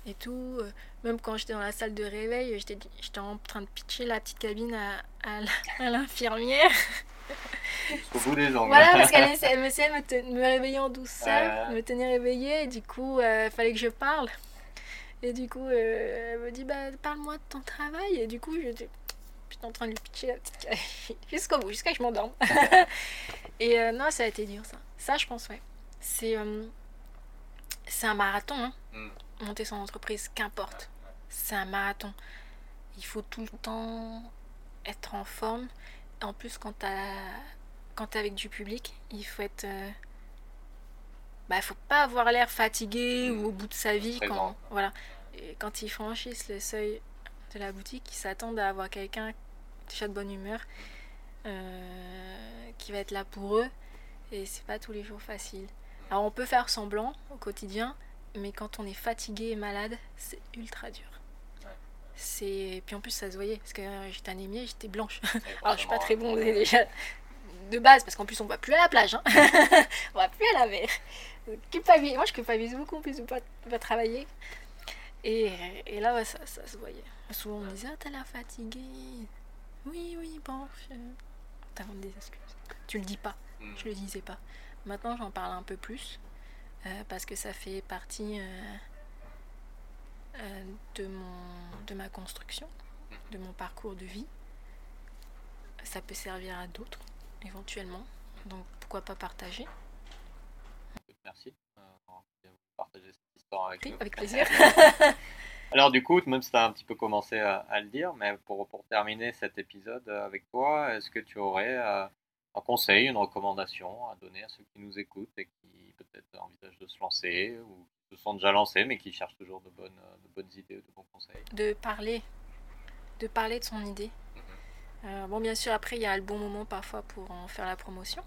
et tout. Euh, même quand j'étais dans la salle de réveil, j'étais en train de pitcher la petite cabine à, à l'infirmière.
Au bout des ongles.
Voilà, parce qu'elle elle me, me, me réveiller en douceur, me tenir réveillée, et du coup, il euh, fallait que je parle. Et du coup, euh, elle me dit, bah, parle-moi de ton travail. Et du coup, j'étais en train de lui pitcher la petite cabine jusqu'au bout, jusqu'à que je m'endorme. et non, ça a été dur, ça. Ça, je pense, ouais. C'est c'est un marathon. Hein. Mm monter son entreprise, qu'importe. C'est un marathon. Il faut tout le temps être en forme. En plus, quand tu quand es avec du public, il faut être. Euh, bah, faut pas avoir l'air fatigué ou au bout de sa vie. Quand, voilà. Et quand ils franchissent le seuil de la boutique, ils s'attendent à avoir quelqu'un déjà de bonne humeur euh, qui va être là pour eux. Et c'est pas tous les jours facile. Alors on peut faire semblant au quotidien, mais quand on est fatigué et malade, c'est ultra dur. C'est puis en plus ça se voyait parce que j'étais anémiée, j'étais blanche. Alors je suis pas très bon déjà de base parce qu'en plus on va plus à la plage, hein. on va plus à la mer. Moi je culpabilise beaucoup plus de pas, pas travailler. Et, et là ça, ça, se voyait. Souvent on me disait ah t'as l'air fatiguée. Oui oui bon. Je... des excuses. Tu le dis pas. Hmm. Je le disais pas. Maintenant j'en parle un peu plus. Euh, parce que ça fait partie euh, euh, de, mon, de ma construction, de mon parcours de vie. Ça peut servir à d'autres. éventuellement. Donc pourquoi pas partager?
Merci. Euh, partager cette histoire avec
Oui,
nous.
avec plaisir.
Alors du coup, même si tu as un petit peu commencé à, à le dire, mais pour, pour terminer cet épisode avec toi, est-ce que tu aurais euh, un conseil, une recommandation à donner à ceux qui nous écoutent et qui peut-être envisagent de se lancer ou se sont déjà lancés mais qui cherchent toujours de bonnes, de bonnes idées ou de bons conseils
de parler, de parler de son idée. Euh, bon, bien sûr, après, il y a le bon moment parfois pour en faire la promotion,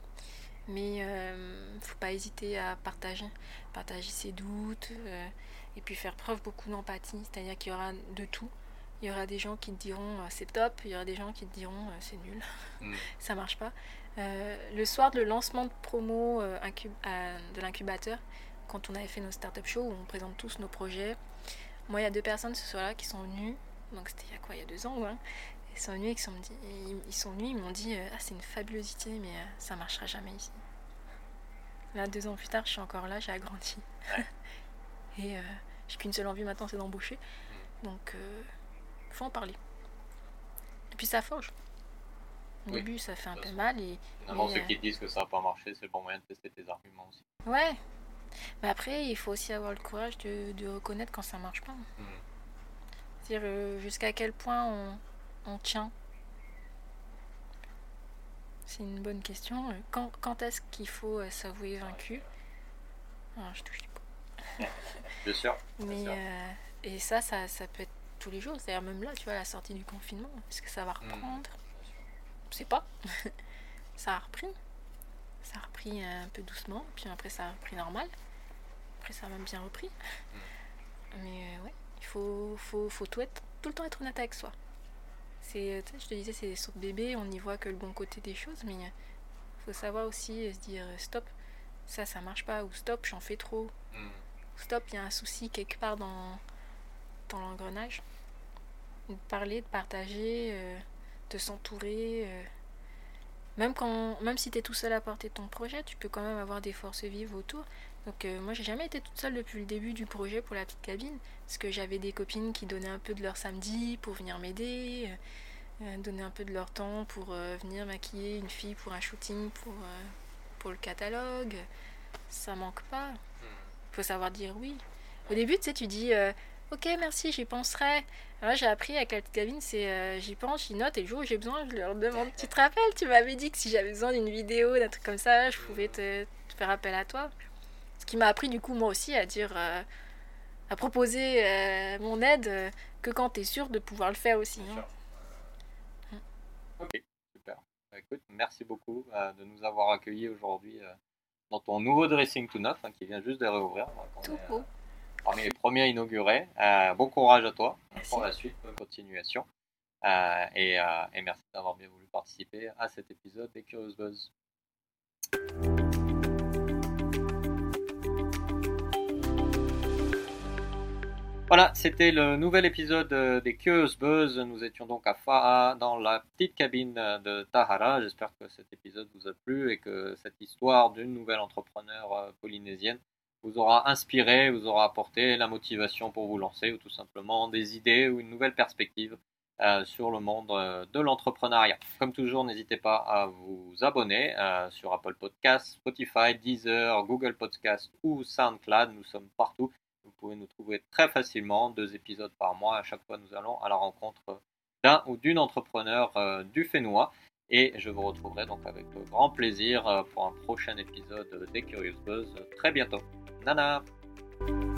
mais euh, faut pas hésiter à partager, partager ses doutes, euh, et puis faire preuve beaucoup d'empathie, c'est-à-dire qu'il y aura de tout. Il y aura des gens qui te diront euh, c'est top, il y aura des gens qui te diront euh, c'est nul,
Mm.
ça marche pas. Euh, le soir de le lancement de promo euh, euh, de l'incubateur, quand on avait fait nos startup shows où on présente tous nos projets, moi il y a deux personnes ce soir-là qui sont venues, donc c'était il y a quoi, il y a deux ans, ouais. Ils sont venus et ils sont, ils- venus, ils m'ont dit ah c'est une fabuleuse idée mais ça marchera jamais ici. Là deux ans plus tard, je suis encore là, j'ai agrandi. et euh, j'ai qu'une seule envie maintenant, c'est d'embaucher. Donc euh, faut en parler. Et puis ça forge. Au
Oui,
début ça fait un peu mal et
Finalement,
Mais,
ceux
euh,
qui disent que ça n'a pas marché, c'est le bon moyen de tester tes arguments aussi.
ouais. Mais après il faut aussi avoir le courage de, de reconnaître quand ça marche pas.
Mm.
C'est-à-dire euh, jusqu'à quel point on, on tient. C'est une bonne question. Euh, Quand, quand est-ce qu'il faut s'avouer vaincu? Ah, Je touche bois.
Bien sûr.
Mais,
sûr.
euh, et ça, ça, ça peut être tous les jours. C'est-à-dire même là, tu vois, à la sortie du confinement. Est-ce que ça va
Mm.
reprendre? Je sais pas. ça a repris. Ça a repris un peu doucement. Puis après, ça a repris normal. Après, ça a même bien repris. Mais euh, ouais, il faut, faut, faut tout, être, tout le temps être honnête avec soi. C'est, euh, je te disais, c'est des sauts de bébé, on n'y voit que le bon côté des choses, mais il faut savoir aussi euh, se dire euh, stop, ça, ça marche pas, ou stop, j'en fais trop,
Mm.
stop, il y a un souci quelque part dans, dans l'engrenage. De parler, de partager, euh, de s'entourer. euh, même, quand, même si tu es tout seul à porter ton projet, tu peux quand même avoir des forces vives autour. Donc euh, moi j'ai jamais été toute seule depuis le début du projet pour la petite cabine, parce que j'avais des copines qui donnaient un peu de leur samedi pour venir m'aider, euh, donner un peu de leur temps pour euh, venir maquiller une fille pour un shooting, pour, pour le catalogue. Ça manque pas. faut savoir dire oui. Au début, tu sais, tu dis ok, merci, j'y penserai. Alors, j'ai appris avec la petite c'est euh, j'y pense, j'y note, et le jour où j'ai besoin, je leur demande. Tu te rappelles, tu m'avais dit que si j'avais besoin d'une vidéo, d'un truc comme ça, je pouvais te, te faire appel à toi. Ce qui m'a appris, du coup, moi aussi, à dire. euh, à proposer euh, mon aide que quand tu es sûr de pouvoir le faire aussi. Hein.
Ok, super. Bah, écoute, merci beaucoup de nous avoir accueillis aujourd'hui dans ton nouveau dressing tout neuf hein, qui vient juste de réouvrir.
Tout
est,
beau.
Parmi les premiers inaugurés. Euh, bon courage à toi
Merci.
pour la suite, bonne continuation. Euh, et, euh, et merci d'avoir bien voulu participer à cet épisode des Curious Buzz. Voilà, c'était le nouvel épisode des Curious Buzz. Nous étions donc à Fa'a dans la petite cabine de Tahara. J'espère que cet épisode vous a plu et que cette histoire d'une nouvelle entrepreneur polynésienne vous aura inspiré, vous aura apporté la motivation pour vous lancer ou tout simplement des idées ou une nouvelle perspective euh, sur le monde euh, de l'entrepreneuriat. Comme toujours, n'hésitez pas à vous abonner euh, sur Apple Podcasts, Spotify, Deezer, Google Podcasts ou SoundCloud. Nous sommes partout. Vous pouvez nous trouver très facilement, deux épisodes par mois. À chaque fois, nous allons à la rencontre d'un ou d'une entrepreneur du Fénois. Et je vous retrouverai donc avec grand plaisir pour un prochain épisode des Curious Buzz très bientôt. 7